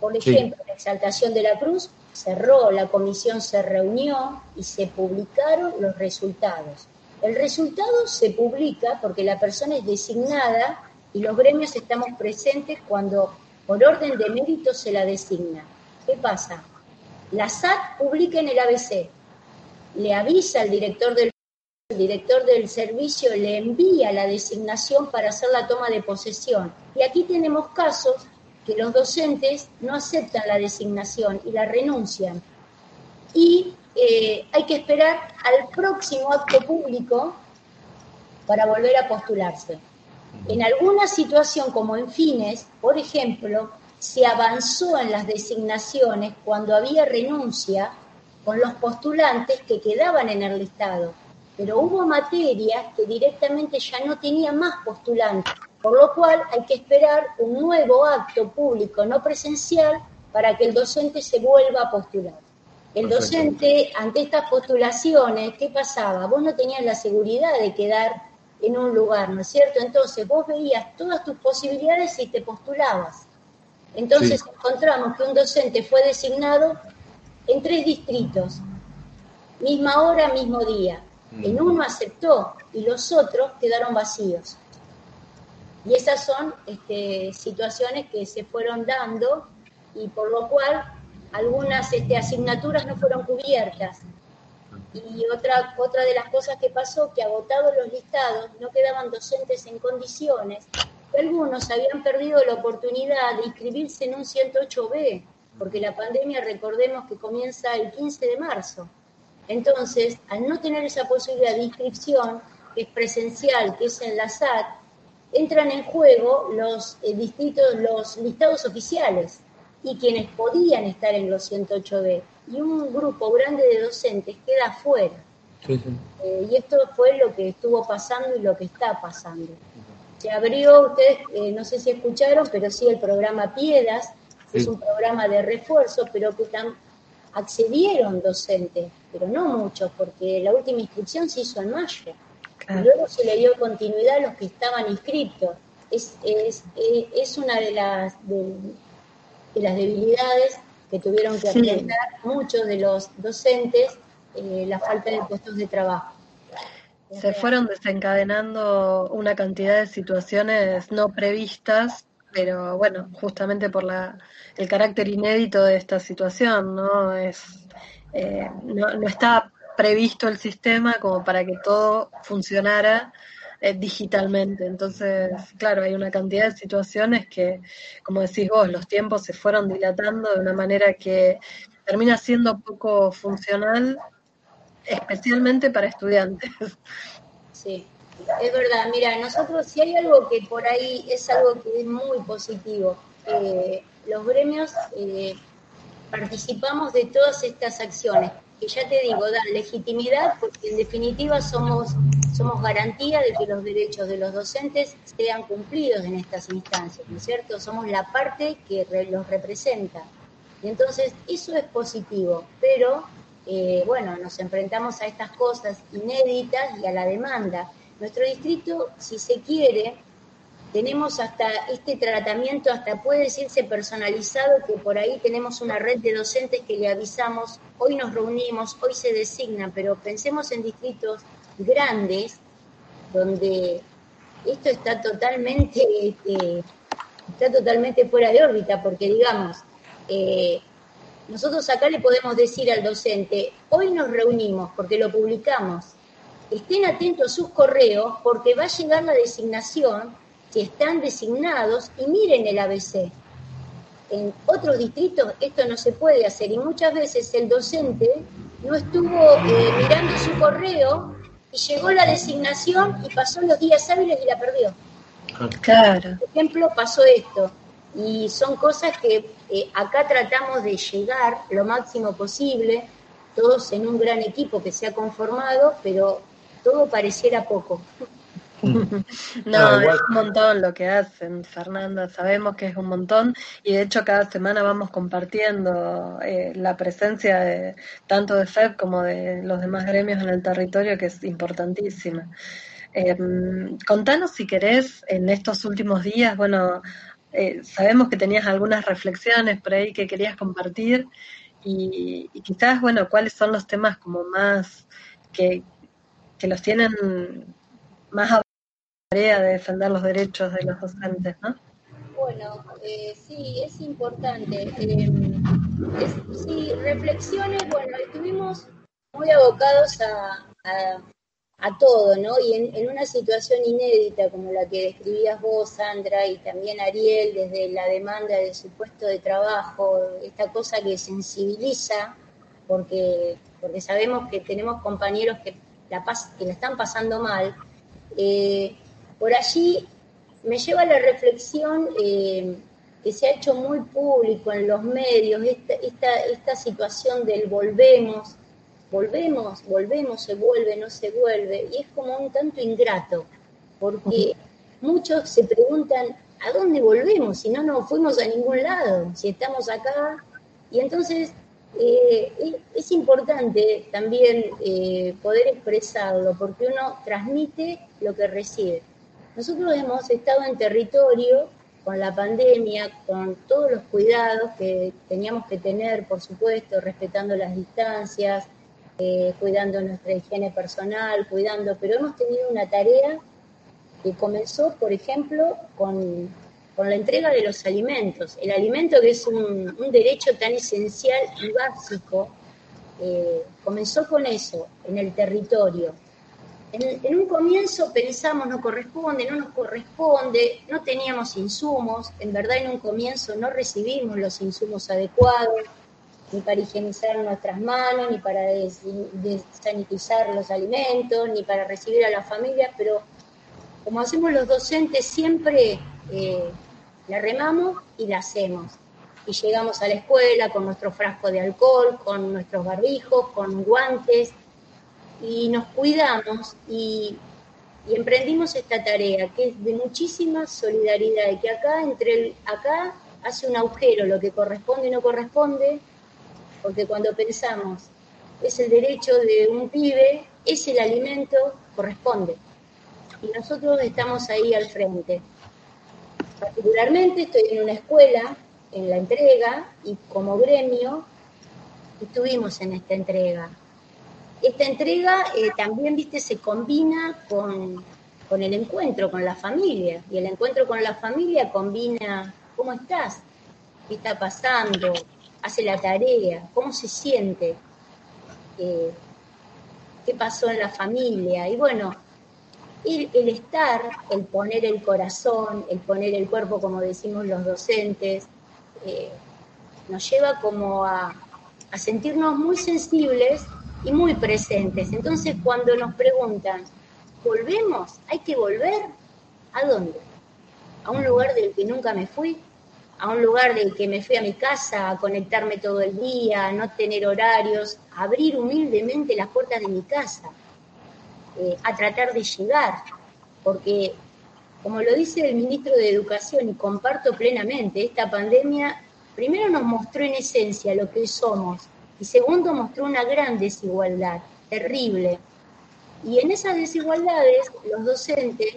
por ejemplo, sí. la exaltación de la cruz, cerró, la comisión se reunió y se publicaron los resultados. El resultado se publica porque la persona es designada y los gremios estamos presentes cuando por orden de mérito se la designa. ¿Qué pasa? La SAT publica en el ABC, le avisa al director del el director del servicio le envía la designación para hacer la toma de posesión. Y aquí tenemos casos que los docentes no aceptan la designación y la renuncian. Y eh, hay que esperar al próximo acto público para volver a postularse. En alguna situación, como en fines, por ejemplo, se avanzó en las designaciones cuando había renuncia con los postulantes que quedaban en el listado, pero hubo materias que directamente ya no tenían más postulantes, por lo cual hay que esperar un nuevo acto público no presencial para que el docente se vuelva a postular. El docente, ante estas postulaciones, ¿qué pasaba? Vos no tenías la seguridad de quedar en un lugar, ¿no es cierto? Entonces vos veías todas tus posibilidades y te postulabas. Entonces sí. encontramos que un docente fue designado en tres distritos, misma hora, mismo día. Mm. En uno aceptó y los otros quedaron vacíos. Y esas son este, situaciones que se fueron dando y por lo cual algunas este, asignaturas no fueron cubiertas. Y otra, otra de las cosas que pasó, que agotados los listados, no quedaban docentes en condiciones. Algunos habían perdido la oportunidad de inscribirse en un 108B, porque la pandemia, recordemos que comienza el 15 de marzo. Entonces, al no tener esa posibilidad de inscripción, que es presencial, que es en la SAT, entran en juego los eh, los listados oficiales y quienes podían estar en los 108B y un grupo grande de docentes queda afuera. Sí, sí. Eh, y esto fue lo que estuvo pasando y lo que está pasando. Se abrió, ustedes eh, no sé si escucharon, pero sí el programa Piedas, que es Sí. un programa de refuerzo, pero que tam- accedieron docentes, pero no muchos, porque la última inscripción se hizo en mayo. Y luego se le dio continuidad a los que estaban inscritos. Es, es, es, es una de las, de, de las debilidades que tuvieron que Sí. enfrentar muchos de los docentes, eh, la falta de puestos de trabajo. Se fueron desencadenando una cantidad de situaciones no previstas, pero bueno, justamente por la, el carácter inédito de esta situación, ¿no? Es, eh, no, no está previsto el sistema como para que todo funcionara eh, digitalmente. Entonces, claro, hay una cantidad de situaciones que, como decís vos, los tiempos se fueron dilatando de una manera que termina siendo poco funcional, especialmente para estudiantes. Sí, es verdad. Mira, nosotros si hay algo que por ahí es algo que es muy positivo, eh, los gremios eh, participamos de todas estas acciones, que ya te digo, dan legitimidad porque en definitiva somos, somos garantía de que los derechos de los docentes sean cumplidos en estas instancias, ¿no es cierto? Somos la parte que los representa. Y entonces eso es positivo, pero eh, bueno, nos enfrentamos a estas cosas inéditas y a la demanda. Nuestro distrito, si se quiere, tenemos hasta este tratamiento, hasta puede decirse personalizado, que por ahí tenemos una red de docentes que le avisamos, hoy nos reunimos, hoy se designan, pero pensemos en distritos grandes donde esto está totalmente, este, está totalmente fuera de órbita, porque digamos, eh, nosotros acá le podemos decir al docente, hoy nos reunimos porque lo publicamos, estén atentos a sus correos porque va a llegar la designación, si están designados, y miren el ABC. En otros distritos esto no se puede hacer y muchas veces el docente no estuvo eh, mirando su correo y llegó la designación y pasó los días hábiles y la perdió. Claro. Por ejemplo, pasó esto. Y son cosas que eh, acá tratamos de llegar lo máximo posible, todos en un gran equipo que se ha conformado, pero todo pareciera poco. No, Ah, es un montón lo que hacen, Fernanda, sabemos que es un montón y de hecho cada semana vamos compartiendo eh, la presencia de tanto de FED como de los demás gremios en el territorio que es importantísima. Eh, contanos si querés en estos últimos días, bueno, eh, sabemos que tenías algunas reflexiones por ahí que querías compartir y, y quizás, bueno, cuáles son los temas como más que, que los tienen más tarea de defender los derechos de los docentes, ¿no? Bueno, eh, sí, es importante. Eh, es- sí, reflexiones, bueno, estuvimos muy abocados a, a, todo, ¿no? Y en, en una situación inédita como la que describías vos, Sandra, y también Ariel, desde la demanda de su puesto de trabajo, esta cosa que sensibiliza, porque, porque sabemos que tenemos compañeros que la, pas- que la están pasando mal. Eh, por allí me lleva a la reflexión eh, que se ha hecho muy público en los medios, esta, esta, esta situación del volvemos, volvemos, volvemos, se vuelve, no se vuelve, y es como un tanto ingrato, porque muchos se preguntan, ¿a dónde volvemos? Si no nos fuimos a ningún lado, si estamos acá, y entonces eh, es, es importante también eh, poder expresarlo, porque uno transmite lo que recibe. Nosotros hemos estado en territorio con la pandemia, con todos los cuidados que teníamos que tener, por supuesto, respetando las distancias, eh, cuidando nuestra higiene personal, cuidando, pero hemos tenido una tarea que comenzó, por ejemplo, con, con la entrega de los alimentos. El alimento que es un, derecho tan esencial y básico, eh, comenzó con eso, en el territorio. En, un comienzo pensamos no corresponde, no nos corresponde, no teníamos insumos, en verdad en un comienzo no recibimos los insumos adecuados, ni para higienizar nuestras manos, ni para des, desanitizar los alimentos, ni para recibir a las familias, pero como hacemos los docentes siempre eh, la remamos y la hacemos. Y llegamos a la escuela con nuestro frasco de alcohol, con nuestros barbijos, con guantes, y nos cuidamos y, emprendimos esta tarea que es de muchísima solidaridad y que acá entre el, acá hace un agujero lo que corresponde y no corresponde, porque cuando pensamos es el derecho de un pibe, es el alimento, corresponde. Y nosotros estamos ahí al frente. Particularmente estoy en una escuela, en la entrega, y como gremio estuvimos en esta entrega. Esta entrega eh, también, viste, se combina con, con el encuentro con la familia, y el encuentro con la familia combina ¿cómo estás? ¿Qué está pasando? ¿Hace la tarea? ¿Cómo se siente? Eh, ¿Qué pasó en la familia? Y bueno, el, estar, el poner el corazón, el poner el cuerpo, como decimos los docentes, eh, nos lleva como a, a sentirnos muy sensibles y muy presentes. Entonces, cuando nos preguntan, ¿volvemos? ¿Hay que volver? ¿A dónde? ¿A un lugar del que nunca me fui? ¿A un lugar del que me fui a mi casa a conectarme todo el día, a no tener horarios, a abrir humildemente las puertas de mi casa, eh, a tratar de llegar? Porque, como lo dice el ministro de Educación, y comparto plenamente, esta pandemia primero nos mostró en esencia lo que somos, y segundo mostró una gran desigualdad, terrible. Y en esas desigualdades, los docentes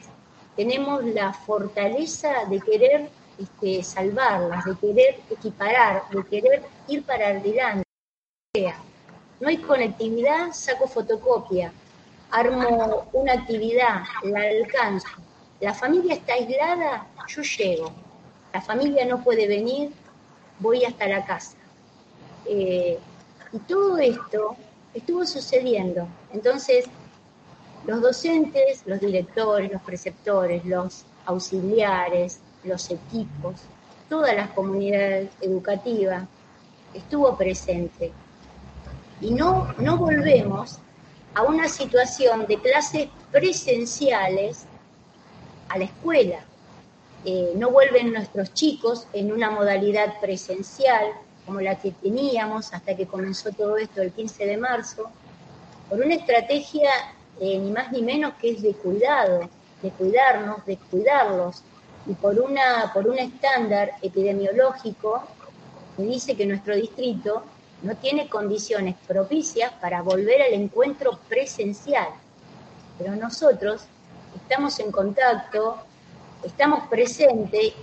tenemos la fortaleza de querer este, salvarlas, de querer equiparar, de querer ir para adelante. No hay conectividad, saco fotocopia, armo una actividad, la alcanzo. La familia está aislada, yo llego. La familia no puede venir, voy hasta la casa. Eh, y todo esto estuvo sucediendo. Entonces, los docentes, los directores, los preceptores, los auxiliares, los equipos, toda la comunidad educativa estuvo presente. Y no, no volvemos a una situación de clases presenciales a la escuela. Eh, no vuelven nuestros chicos en una modalidad presencial como la que teníamos hasta que comenzó todo esto el 15 de marzo, por una estrategia eh, ni más ni menos que es de cuidado, de cuidarnos, de cuidarlos, y por, una, por un estándar epidemiológico que dice que nuestro distrito no tiene condiciones propicias para volver al encuentro presencial. Pero nosotros estamos en contacto, estamos presentes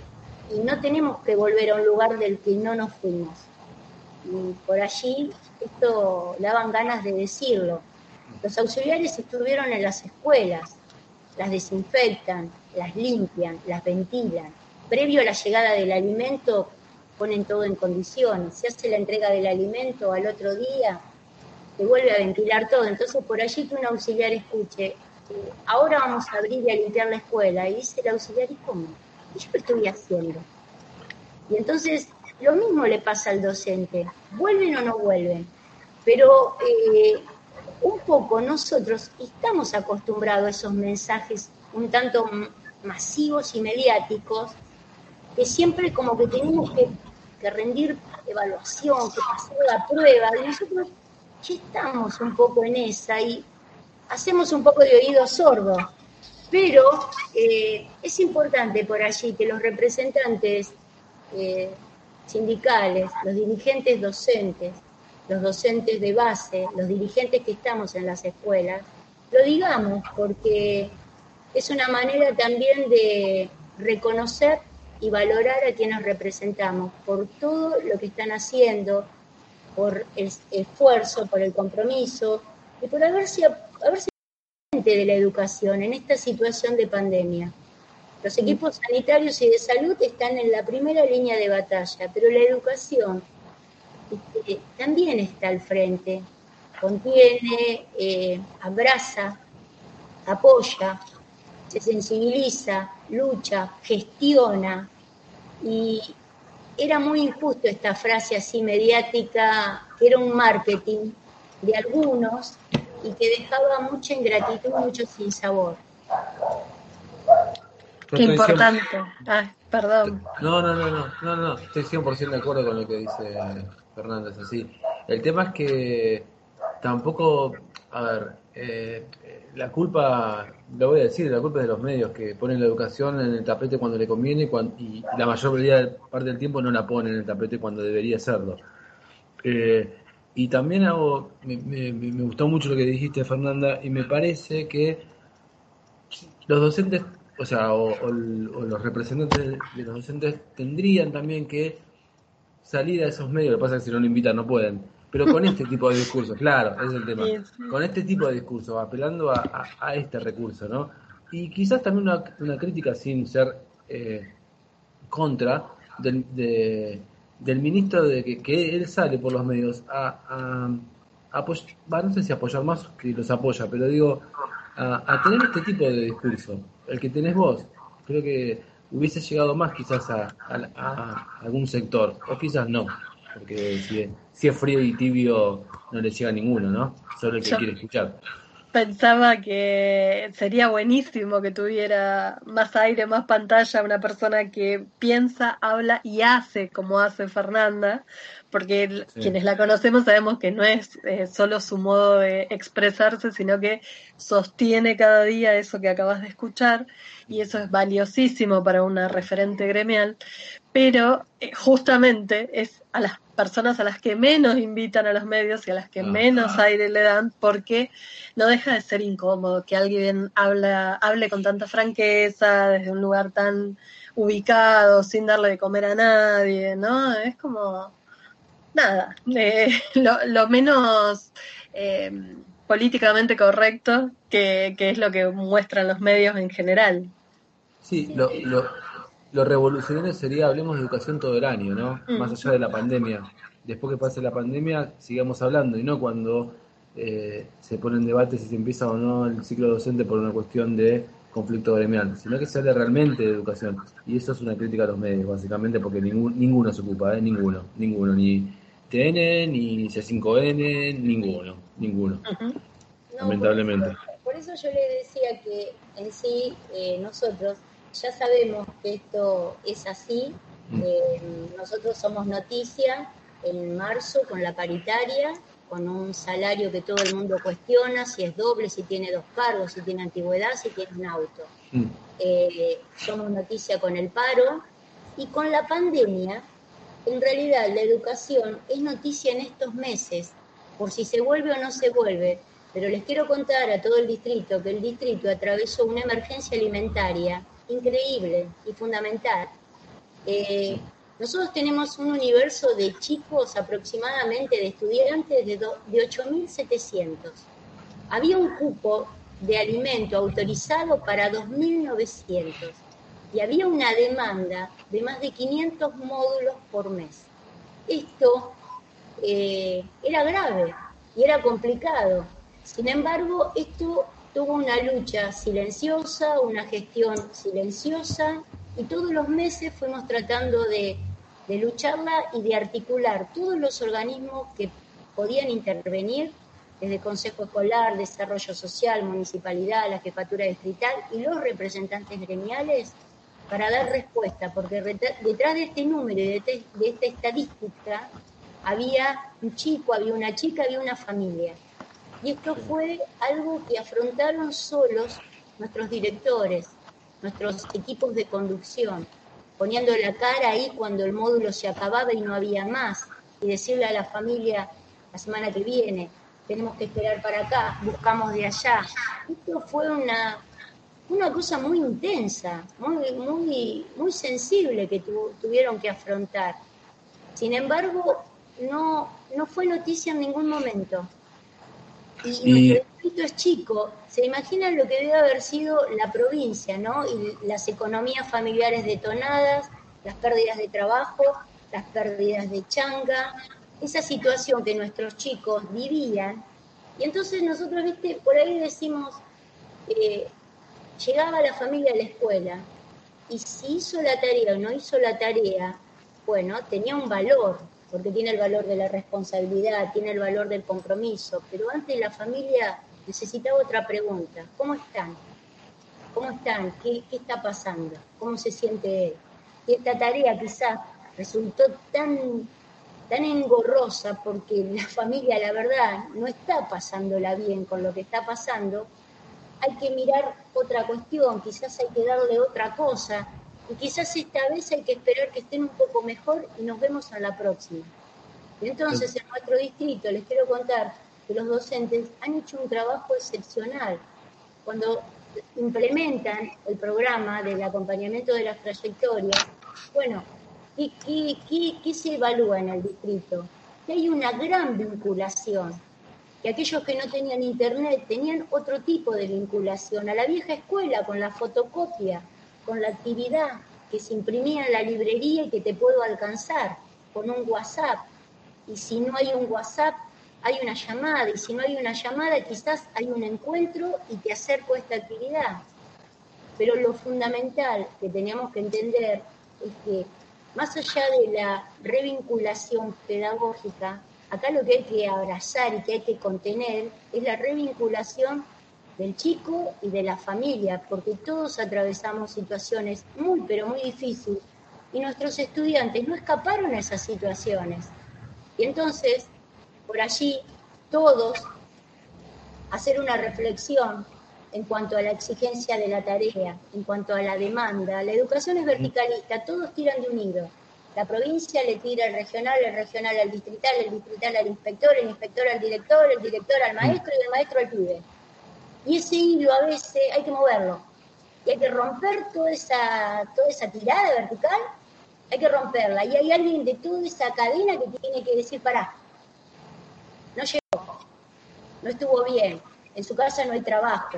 y no tenemos que volver a un lugar del que no nos fuimos. Y por allí esto daban ganas de decirlo. Los auxiliares estuvieron en las escuelas, las desinfectan, las limpian, las ventilan. Previo a la llegada del alimento, ponen todo en condiciones. Se hace la entrega del alimento al otro día, se vuelve a ventilar todo. Entonces, por allí que un auxiliar escuche, ahora vamos a abrir y a limpiar la escuela. Y dice el auxiliar, ¿y cómo? ¿Y yo lo estoy haciendo? Y entonces, lo mismo le pasa al docente. ¿Vuelven o no vuelven? Pero eh, un poco nosotros estamos acostumbrados a esos mensajes un tanto masivos y mediáticos, que siempre como que tenemos que, rendir evaluación, que pasar la prueba, y nosotros ya estamos un poco en esa y hacemos un poco de oído sordo. Pero eh, es importante por allí que los representantes eh, sindicales, los dirigentes docentes, los docentes de base, los dirigentes que estamos en las escuelas, lo digamos, porque es una manera también de reconocer y valorar a quienes representamos por todo lo que están haciendo, por el esfuerzo, por el compromiso y por haberse, haberse de la educación en esta situación de pandemia. Los equipos sanitarios y de salud están en la primera línea de batalla, pero la educación este, también está al frente, contiene, eh, abraza, apoya, se sensibiliza, lucha, gestiona. Y era muy injusto esta frase así mediática, que era un marketing de algunos y que dejaba mucha ingratitud, mucho sinsabor. Qué importante. Ay, perdón. No, no, no, no, no, no, estoy 100% de acuerdo con lo que dice Fernández, así. El tema es que tampoco, a ver, eh, la culpa, lo voy a decir, la culpa es de los medios que ponen la educación en el tapete cuando le conviene y, la mayor parte del tiempo no la ponen en el tapete cuando debería serlo. Eh, y también hago, me, me- me gustó mucho lo que dijiste, Fernanda, y me parece que los docentes, o sea, o, o o los representantes de, los docentes tendrían también que salir a esos medios, lo que pasa es que si no lo invitan no pueden, pero con este tipo de discursos, claro, ese es el tema, Sí, sí. con este tipo de discursos, apelando a, a- a este recurso, ¿no? Y quizás también una, una crítica sin ser eh, contra del, de- del ministro de que, que él sale por los medios a, a, va, no sé si apoyar más que los apoya, pero digo, a, a tener este tipo de discurso, el que tenés vos, creo que hubiese llegado más quizás a, a- a algún sector, o quizás no, porque si, si es frío y tibio no le llega a ninguno, ¿no? Solo el que Yo- quiere escuchar. Pensaba que sería buenísimo que tuviera más aire, más pantalla, una persona que piensa, habla y hace como hace Fernanda, porque Sí. quienes la conocemos sabemos que no es eh, solo su modo de expresarse, sino que sostiene cada día eso que acabas de escuchar y eso es valiosísimo para una referente gremial, pero eh, justamente es a las personas a las que menos invitan a los medios y a las que menos aire le dan porque no deja de ser incómodo que alguien habla, hable con tanta franqueza desde un lugar tan ubicado sin darle de comer a nadie, ¿no? Es como nada, eh, lo, lo menos eh, políticamente correcto que, que es lo que muestran los medios en general. Sí, lo, lo, lo revolucionario sería, hablemos de educación todo el año, ¿no? Mm. Más allá de la pandemia. Después que pase la pandemia, sigamos hablando y no cuando eh, se pone en debate si se empieza o no el ciclo docente por una cuestión de conflicto gremial, sino que se hable realmente de educación. Y eso es una crítica a los medios, básicamente, porque ningún, ninguno se ocupa, ¿eh? Ninguno, ninguno, ni TN, ni C5N, ninguno, ninguno, No, lamentablemente. Por eso yo le decía que en sí eh, nosotros ya sabemos que esto es así. Eh, nosotros somos noticia en marzo con la paritaria, con un salario que todo el mundo cuestiona, si es doble, si tiene dos cargos, si tiene antigüedad, si tiene un auto. Eh, somos noticia con el paro y con la pandemia. En realidad la educación es noticia en estos meses, por si se vuelve o no se vuelve, pero les quiero contar a todo el distrito que el distrito atravesó una emergencia alimentaria increíble y fundamental. Eh, nosotros tenemos un universo de chicos aproximadamente, de estudiantes, de, do- de 8.700. Había un cupo de alimento autorizado para 2.900 y había una demanda de más de 500 módulos por mes. Esto eh, era grave y era complicado. Sin embargo, esto tuvo una lucha silenciosa, una gestión silenciosa y todos los meses fuimos tratando de, lucharla y de articular todos los organismos que podían intervenir, desde Consejo Escolar, Desarrollo Social, Municipalidad, la Jefatura Distrital y los representantes gremiales para dar respuesta, porque detrás de este número y de, te- de esta estadística había un chico, había una chica, había una familia. Y esto fue algo que afrontaron solos nuestros directores, nuestros equipos de conducción, poniendo la cara ahí cuando el módulo se acababa y no había más, y decirle a la familia la semana que viene, tenemos que esperar para acá, buscamos de allá. Esto fue una, una cosa muy intensa, muy, muy, muy sensible que tu- tuvieron que afrontar. Sin embargo, no, no fue noticia en ningún momento. Y, Y- es chico, se imaginan lo que debe haber sido la provincia, ¿no? Y las economías familiares detonadas, las pérdidas de trabajo, las pérdidas de changa, esa situación que nuestros chicos vivían. Y entonces nosotros, viste, por ahí decimos, eh, llegaba la familia a la escuela y si hizo la tarea o no hizo la tarea, bueno, tenía un valor, porque tiene el valor de la responsabilidad, tiene el valor del compromiso, pero antes la familia necesitaba otra pregunta, ¿cómo están? ¿Cómo están? ¿Qué, qué está pasando? ¿Cómo se siente él? Y esta tarea quizás resultó tan, tan engorrosa porque la familia, la verdad, no está pasándola bien con lo que está pasando, hay que mirar otra cuestión, quizás hay que darle otra cosa, y quizás esta vez hay que esperar que estén un poco mejor y nos vemos en la próxima. Entonces en nuestro distrito les quiero contar que los docentes han hecho un trabajo excepcional. Cuando implementan el programa del acompañamiento de las trayectorias, bueno, ¿qué, qué, qué, qué se evalúa en el distrito? Que hay una gran vinculación, que aquellos que no tenían internet tenían otro tipo de vinculación, a la vieja escuela con la fotocopia, con la actividad que se imprimía en la librería y que te puedo alcanzar, con un WhatsApp. Y si no hay un WhatsApp, hay una llamada, y si no hay una llamada, quizás hay un encuentro y te acerco a esta actividad. Pero lo fundamental que teníamos que entender es que más allá de la revinculación pedagógica, acá lo que hay que abrazar y que hay que contener es la revinculación del chico y de la familia, porque todos atravesamos situaciones muy, pero muy difíciles y nuestros estudiantes no escaparon a esas situaciones. Y entonces, por allí, todos hacer una reflexión en cuanto a la exigencia de la tarea, en cuanto a la demanda. La educación es verticalista, todos tiran de un hilo. La provincia le tira al regional, el regional al distrital, el distrital al inspector, el inspector al director, el director al maestro y el maestro al pibe. Y ese hilo a veces hay que moverlo. Y hay que romper toda esa, toda esa tirada vertical, hay que romperla. Y hay alguien de toda esa cadena que tiene que decir, pará, no llegó, no estuvo bien, en su casa no hay trabajo,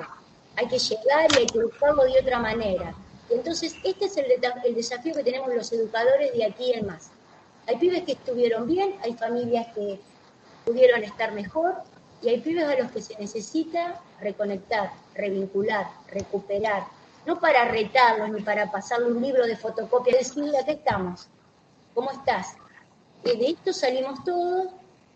hay que llegar y hay que buscarlo de otra manera. Y entonces este es el, el desafío que tenemos los educadores de aquí en más. Hay pibes que estuvieron bien, hay familias que pudieron estar mejor, y hay pibes a los que se necesita reconectar, revincular, recuperar, no para retarlos ni para pasarle un libro de fotocopia y decirle, aquí estamos, ¿cómo estás? Y de esto salimos todos,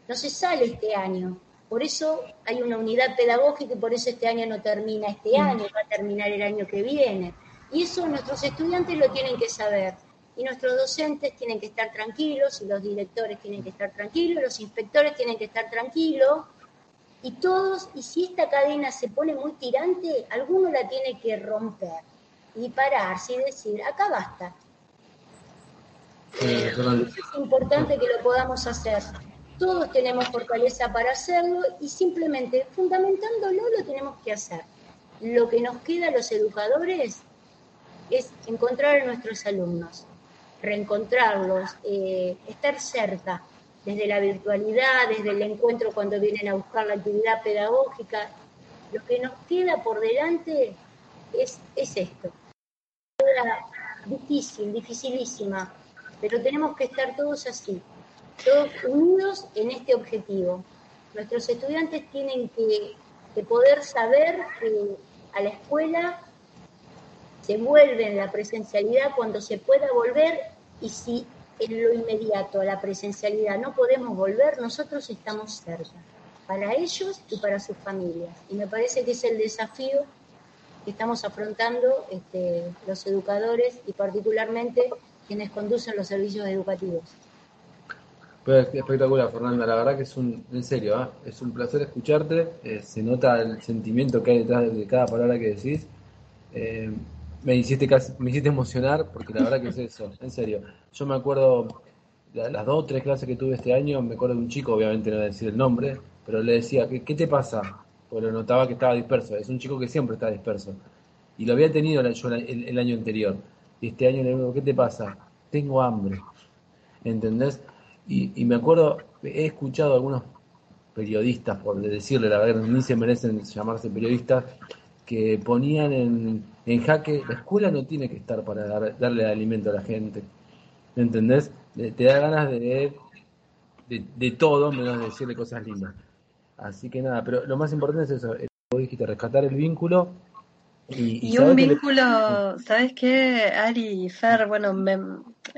no se sale este año. Por eso hay una unidad pedagógica y por eso este año no termina este año, va a terminar el año que viene. Y eso nuestros estudiantes lo tienen que saber. Y nuestros docentes tienen que estar tranquilos, y los directores tienen que estar tranquilos, los inspectores tienen que estar tranquilos, y todos, y si esta cadena se pone muy tirante, alguno la tiene que romper y pararse y decir, acá basta. Eh, Es importante que lo podamos hacer. Todos tenemos fortaleza para hacerlo y simplemente fundamentándolo lo tenemos que hacer. Lo que nos queda a los educadores es encontrar a nuestros alumnos, reencontrarlos, eh, estar cerca, desde la virtualidad, desde el encuentro cuando vienen a buscar la actividad pedagógica. Lo que nos queda por delante es, es esto. Difícil, dificilísima, pero tenemos que estar todos así, todos unidos en este objetivo. Nuestros estudiantes tienen que, que poder saber que a la escuela se vuelve en la presencialidad cuando se pueda volver y si en lo inmediato a la presencialidad no podemos volver, nosotros estamos cerca, para ellos y para sus familias. Y me parece que es el desafío que estamos afrontando este, los educadores y particularmente quienes conducen los servicios educativos. Pero es espectacular, Fernanda. La verdad que es un, en serio, ¿ah? es un placer escucharte. Eh, se nota el sentimiento que hay detrás de cada palabra que decís. Eh, me hiciste me hiciste emocionar porque la verdad que es eso, en serio. Yo me acuerdo la- las dos o tres clases que tuve este año, me acuerdo de un chico, obviamente no voy a decir el nombre, pero le decía, ¿qué, qué te pasa? Porque lo notaba que estaba disperso. Es un chico que siempre está disperso. Y lo había tenido yo el año anterior. Y este año le digo, ¿qué te pasa? Tengo hambre. ¿Entendés? Y, y me acuerdo, he escuchado a algunos periodistas, por decirle la verdad, ni se merecen llamarse periodistas, que ponían en, en jaque, la escuela no tiene que estar para dar- darle alimento a la gente. ¿Me entendés? Te te da ganas de, de, de todo menos de decirle cosas lindas. Así que nada, pero lo más importante es eso, eh, dijiste, rescatar el vínculo y, un le- vínculo, ¿sabes qué, Ari y Fer? Bueno, me,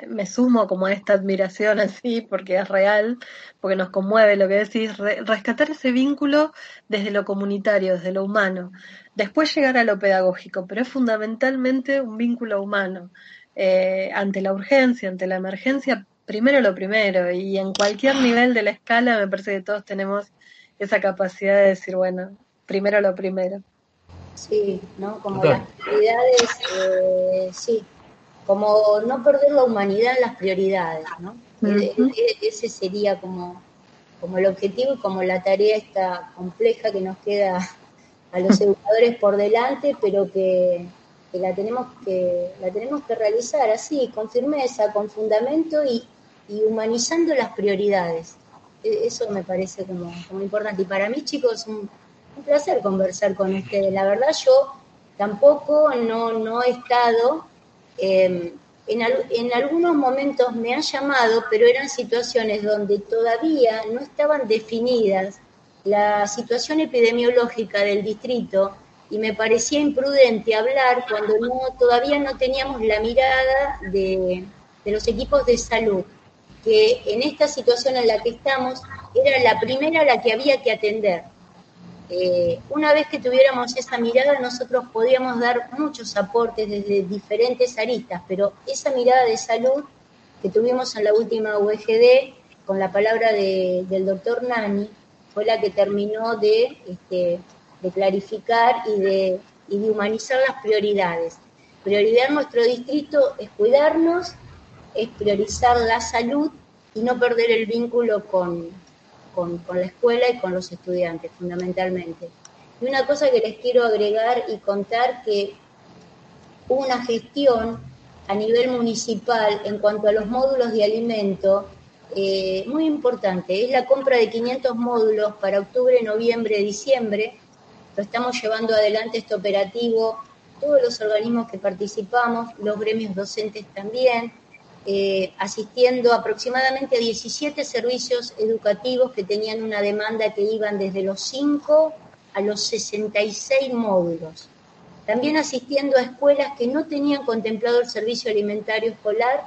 me sumo como a esta admiración así, porque es real, porque nos conmueve lo que decís, re- rescatar ese vínculo desde lo comunitario, desde lo humano. Después llegar a lo pedagógico, pero es fundamentalmente un vínculo humano. Eh, ante la urgencia, ante la emergencia, primero lo primero, y en cualquier nivel de la escala me parece que todos tenemos esa capacidad de decir, bueno, primero lo primero. Sí, ¿no? Como las prioridades, eh, sí, como no perder la humanidad en las prioridades, ¿no? E- e- Ese sería como, como el objetivo y como la tarea esta compleja que nos queda a los educadores por delante, pero que, que la tenemos que la tenemos que realizar así, con firmeza, con fundamento y, y humanizando las prioridades. E- Eso me parece como, como importante. Y para mí, chicos, un, un placer conversar con ustedes. La verdad, yo tampoco no, no he estado. eh, en, al- en algunos momentos me han llamado, pero eran situaciones donde todavía no estaban definidas la situación epidemiológica del distrito y me parecía imprudente hablar cuando no, todavía no teníamos la mirada de, de los equipos de salud, que en esta situación en la que estamos era la primera a la que había que atender. Eh, una vez que tuviéramos esa mirada, nosotros podíamos dar muchos aportes desde diferentes aristas, pero esa mirada de salud que tuvimos en la última UEGD, con la palabra de- del doctor Nani, fue la que terminó de, este, de clarificar y de, y de humanizar las prioridades. Prioridad en nuestro distrito es cuidarnos, es priorizar la salud y no perder el vínculo con, con, con la escuela y con los estudiantes, fundamentalmente. Y una cosa que les quiero agregar y contar que hubo una gestión a nivel municipal en cuanto a los módulos de alimento eh, muy importante. Es la compra de 500 módulos para octubre, noviembre, diciembre. Lo estamos llevando adelante este operativo, todos los organismos que participamos, los gremios docentes también, eh, asistiendo aproximadamente a 17 servicios educativos que tenían una demanda que iban desde los 5 a los 66 módulos. También asistiendo a escuelas que no tenían contemplado el servicio alimentario escolar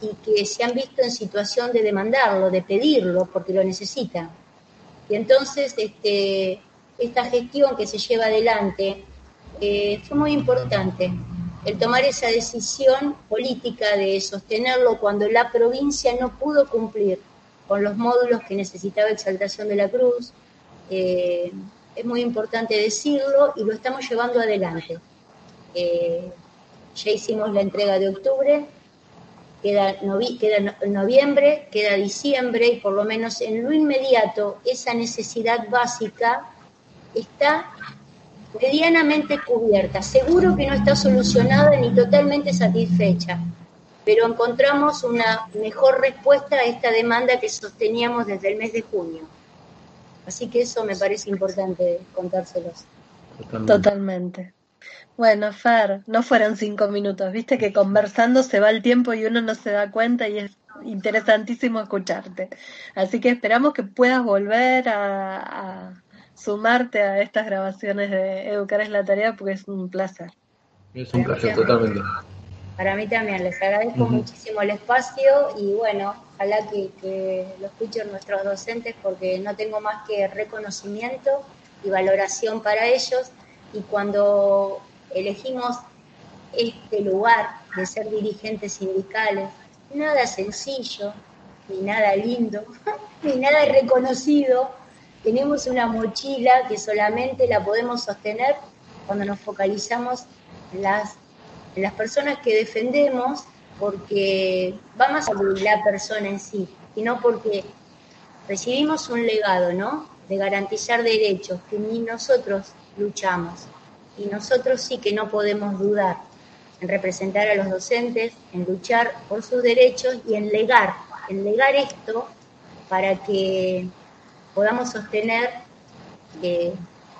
y que se han visto en situación de demandarlo, de pedirlo, porque lo necesitan. Y entonces este, esta gestión que se lleva adelante eh, fue muy importante, el tomar esa decisión política de sostenerlo cuando la provincia no pudo cumplir con los módulos que necesitaba Exaltación de la Cruz. Eh, es muy importante decirlo y lo estamos llevando adelante. Eh, ya hicimos la entrega de octubre, queda, novi- queda no- noviembre, queda diciembre y por lo menos en lo inmediato esa necesidad básica está medianamente cubierta. Seguro que no está solucionada ni totalmente satisfecha, pero encontramos una mejor respuesta a esta demanda que sosteníamos desde el mes de junio. Así que eso me parece importante contárselos. Totalmente. Bueno, Fer, no fueron cinco minutos, viste que conversando se va el tiempo y uno no se da cuenta y es interesantísimo escucharte. Así que esperamos que puedas volver a, a sumarte a estas grabaciones de Educar es la tarea porque es un placer. Es un placer, totalmente. Para mí también, les agradezco muchísimo el espacio y bueno, ojalá que, que lo escuchen nuestros docentes porque no tengo más que reconocimiento y valoración para ellos y cuando elegimos este lugar de ser dirigentes sindicales, nada sencillo, ni nada lindo, ni nada reconocido, tenemos una mochila que solamente la podemos sostener cuando nos focalizamos en las, en las personas que defendemos, porque va más allá de la persona en sí, sino porque recibimos un legado, ¿no? De garantizar derechos que ni nosotros luchamos. Y nosotros sí que no podemos dudar en representar a los docentes, en luchar por sus derechos y en legar, en legar esto para que podamos sostener eh,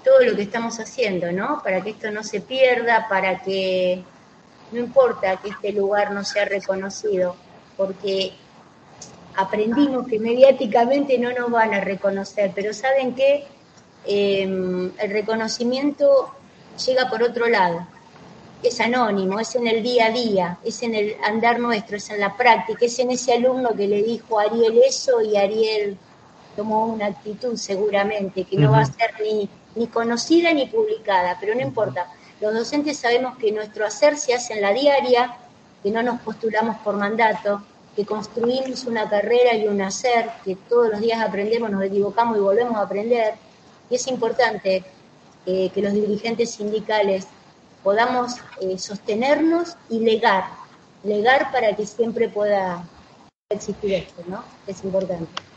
todo lo que estamos haciendo, ¿no? Para que esto no se pierda, para que no importa que este lugar no sea reconocido, porque aprendimos que mediáticamente no nos van a reconocer, pero ¿saben qué? Eh, el reconocimiento llega por otro lado. Es anónimo, es en el día a día, es en el andar nuestro, es en la práctica, es en ese alumno que le dijo Ariel eso y Ariel tomó una actitud seguramente que no va a ser ni, ni conocida ni publicada, pero no importa. Los docentes sabemos que nuestro hacer se hace en la diaria, que no nos postulamos por mandato, que construimos una carrera y un hacer, que todos los días aprendemos, nos equivocamos y volvemos a aprender. Y es importante eh, que los dirigentes sindicales podamos eh, sostenernos y legar, legar para que siempre pueda existir esto, ¿no? Es importante.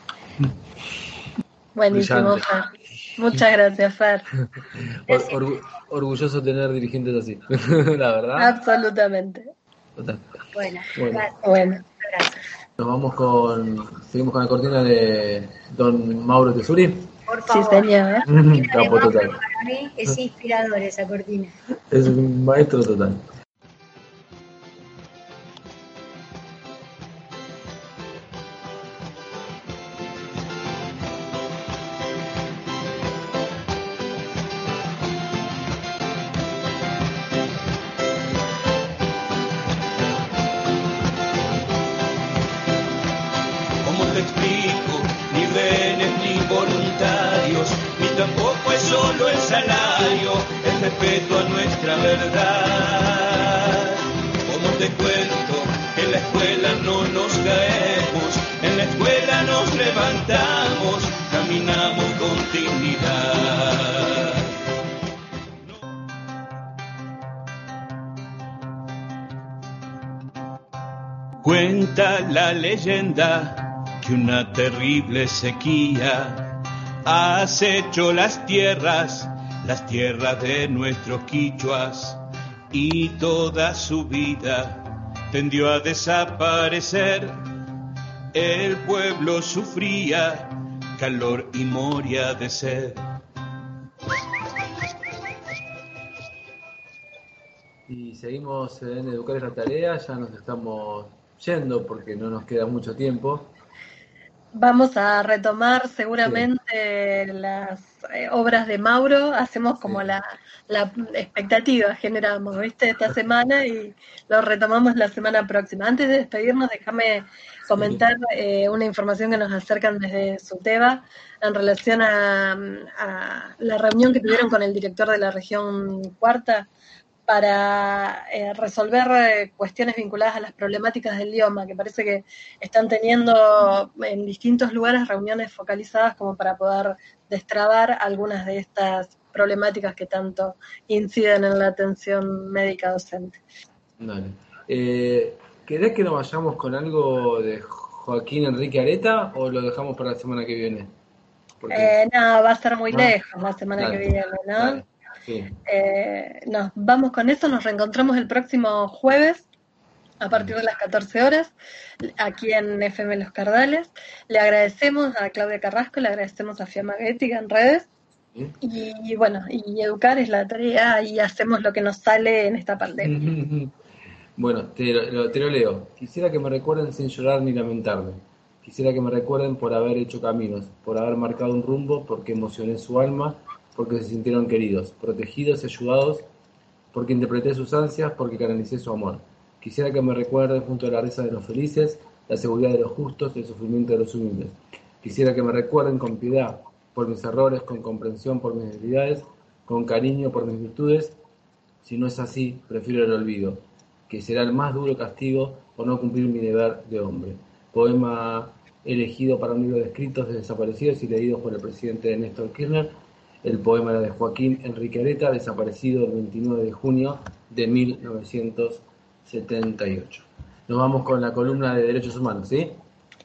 Buenísimo. Fer. Muchas gracias. Or- orgu- orgulloso de tener dirigentes así, la verdad. Absolutamente. Total. Bueno, Bueno. gracias. Bueno. gracias. Nos vamos con, seguimos con la cortina de don Mauro Tesuri. Por Sí, favor. señor. Capo total. Para mí es inspirador esa cortina. Es un maestro total. Respeto a nuestra verdad. ¿Cómo te cuento? En la escuela no nos caemos, en la escuela nos levantamos, caminamos con dignidad. Cuenta la leyenda que una terrible sequía ha hecho las tierras, las tierras de nuestros quichuas, y toda su vida tendió a desaparecer. El pueblo sufría calor y moria de sed. Y seguimos en Educar es la tarea, ya nos estamos yendo porque no nos queda mucho tiempo. Vamos a retomar seguramente las eh, obras de Mauro. Hacemos como la, la expectativa, generamos, ¿viste? Esta semana y lo retomamos la semana próxima. Antes de despedirnos, déjame comentar eh, una información que nos acercan desde Suteba en relación a, a la reunión que tuvieron con el director de la región cuarta para eh, resolver eh, cuestiones vinculadas a las problemáticas del idioma, que parece que están teniendo en distintos lugares reuniones focalizadas como para poder destrabar algunas de estas problemáticas que tanto inciden en la atención médica docente. Dale. Eh, ¿Querés que nos vayamos con algo de Joaquín Enrique Areta o lo dejamos para la semana que viene? Porque- Eh, no, va a ser muy Ah, lejos la semana dale, que viene, ¿no? dale, sí. Eh, nos vamos con eso, nos reencontramos el próximo jueves a partir de las 14 horas aquí en FM Los Cardales. Le agradecemos a Claudia Carrasco, le agradecemos a Fiamma Guética en redes. Y, y bueno, y educar es la tarea y hacemos lo que nos sale en esta pandemia. Bueno, te lo- te lo leo. Quisiera que me recuerden sin llorar ni lamentarme. Quisiera que me recuerden por haber hecho caminos, por haber marcado un rumbo, porque emocioné su alma, porque se sintieron queridos, protegidos y ayudados, porque interpreté sus ansias, porque canalicé su amor. Quisiera que me recuerden junto a la risa de los felices, la seguridad de los justos y el sufrimiento de los humildes. Quisiera que me recuerden con piedad por mis errores, con comprensión por mis debilidades, con cariño por mis virtudes. Si no es así, prefiero el olvido, que será el más duro castigo por no cumplir mi deber de hombre. Poema elegido para un libro de escritos de desaparecidos y leídos por el presidente Néstor Kirchner. El poema era de Joaquín Enrique Areta, desaparecido el 29 de junio de 1978. Nos vamos con la columna de Derechos Humanos, ¿sí?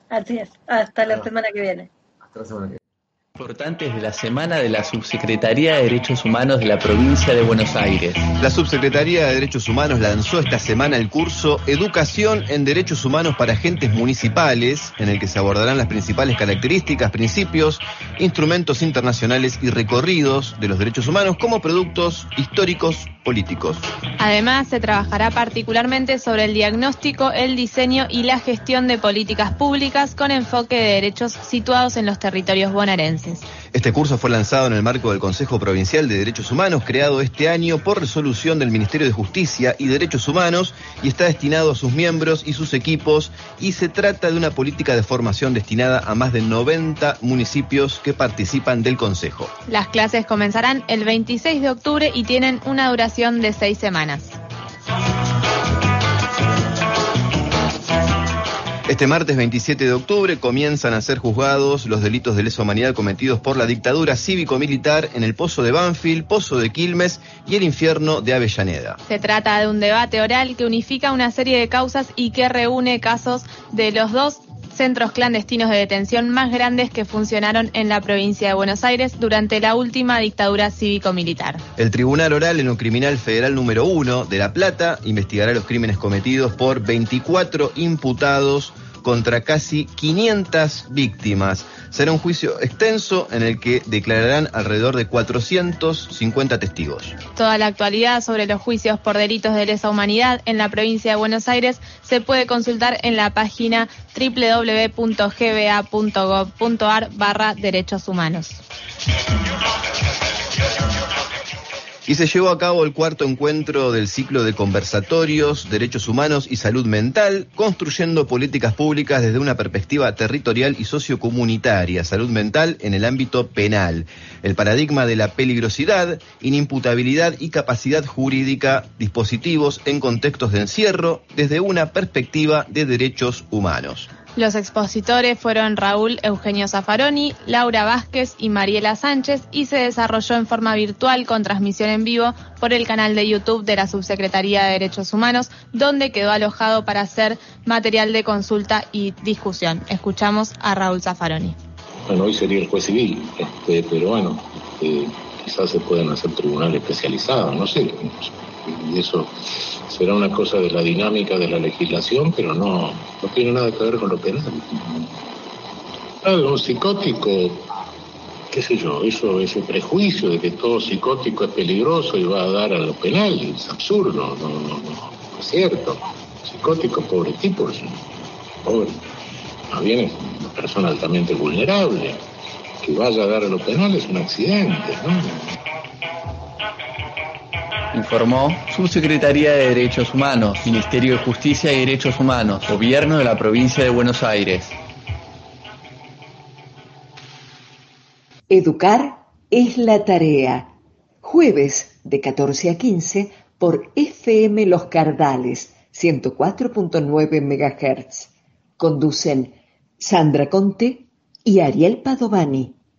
Así es, hasta la Ah. semana que viene. Hasta la semana que viene. Importantes de la semana de la Subsecretaría de Derechos Humanos de la provincia de Buenos Aires. La Subsecretaría de Derechos Humanos lanzó esta semana el curso Educación en Derechos Humanos para Agentes Municipales, en el que se abordarán las principales características, principios, instrumentos internacionales y recorridos de los derechos humanos como productos históricos políticos. Además, se trabajará particularmente sobre el diagnóstico, el diseño y la gestión de políticas públicas con enfoque de derechos situados en los territorios bonaerenses. Este curso fue lanzado en el marco del Consejo Provincial de Derechos Humanos, creado este año por resolución del Ministerio de Justicia y Derechos Humanos, y está destinado a sus miembros y sus equipos, y se trata de una política de formación destinada a más de 90 municipios que participan del Consejo. Las clases comenzarán el 26 de octubre y tienen una duración de seis semanas. Este martes 27 de octubre comienzan a ser juzgados los delitos de lesa humanidad cometidos por la dictadura cívico-militar en el Pozo de Banfield, Pozo de Quilmes y el infierno de Avellaneda. Se trata de un debate oral que unifica una serie de causas y que reúne casos de los dos centros clandestinos de detención más grandes que funcionaron en la provincia de Buenos Aires durante la última dictadura cívico-militar. El Tribunal Oral en un Criminal Federal número 1 de La Plata investigará los crímenes cometidos por 24 imputados contra casi 500 víctimas. Será un juicio extenso en el que declararán alrededor de 450 testigos. Toda la actualidad sobre los juicios por delitos de lesa humanidad en la provincia de Buenos Aires se puede consultar en la página www.gba.gov.ar barra derechos humanos. Y se llevó a cabo el cuarto encuentro del ciclo de conversatorios, derechos humanos y salud mental, construyendo políticas públicas desde una perspectiva territorial y sociocomunitaria, salud mental en el ámbito penal, el paradigma de la peligrosidad, inimputabilidad y capacidad jurídica, dispositivos en contextos de encierro desde una perspectiva de derechos humanos. Los expositores fueron Raúl Eugenio Zaffaroni, Laura Vázquez y Mariela Sánchez y se desarrolló en forma virtual con transmisión en vivo por el canal de YouTube de la Subsecretaría de Derechos Humanos, donde quedó alojado para hacer material de consulta y discusión. Escuchamos a Raúl Zaffaroni. Bueno, hoy sería el juez civil, este, pero bueno, este, quizás se pueden hacer tribunales especializados, no sé, y eso será una cosa de la dinámica de la legislación, pero no, no tiene nada que ver con lo penal. Un psicótico, qué sé yo, eso, ese prejuicio de que todo psicótico es peligroso y va a dar a lo penal, es absurdo, no, no, no, es cierto. Psicótico, pobre tipo, pobre. Más bien es una persona altamente vulnerable. Que vaya a dar a lo penal es un accidente, ¿no? Informó Subsecretaría de Derechos Humanos, Ministerio de Justicia y Derechos Humanos, Gobierno de la Provincia de Buenos Aires. Educar es la tarea. Jueves de 14 a 15 por FM Los Cardales, 104.9 MHz. Conducen Sandra Conte y Ariel Padovani.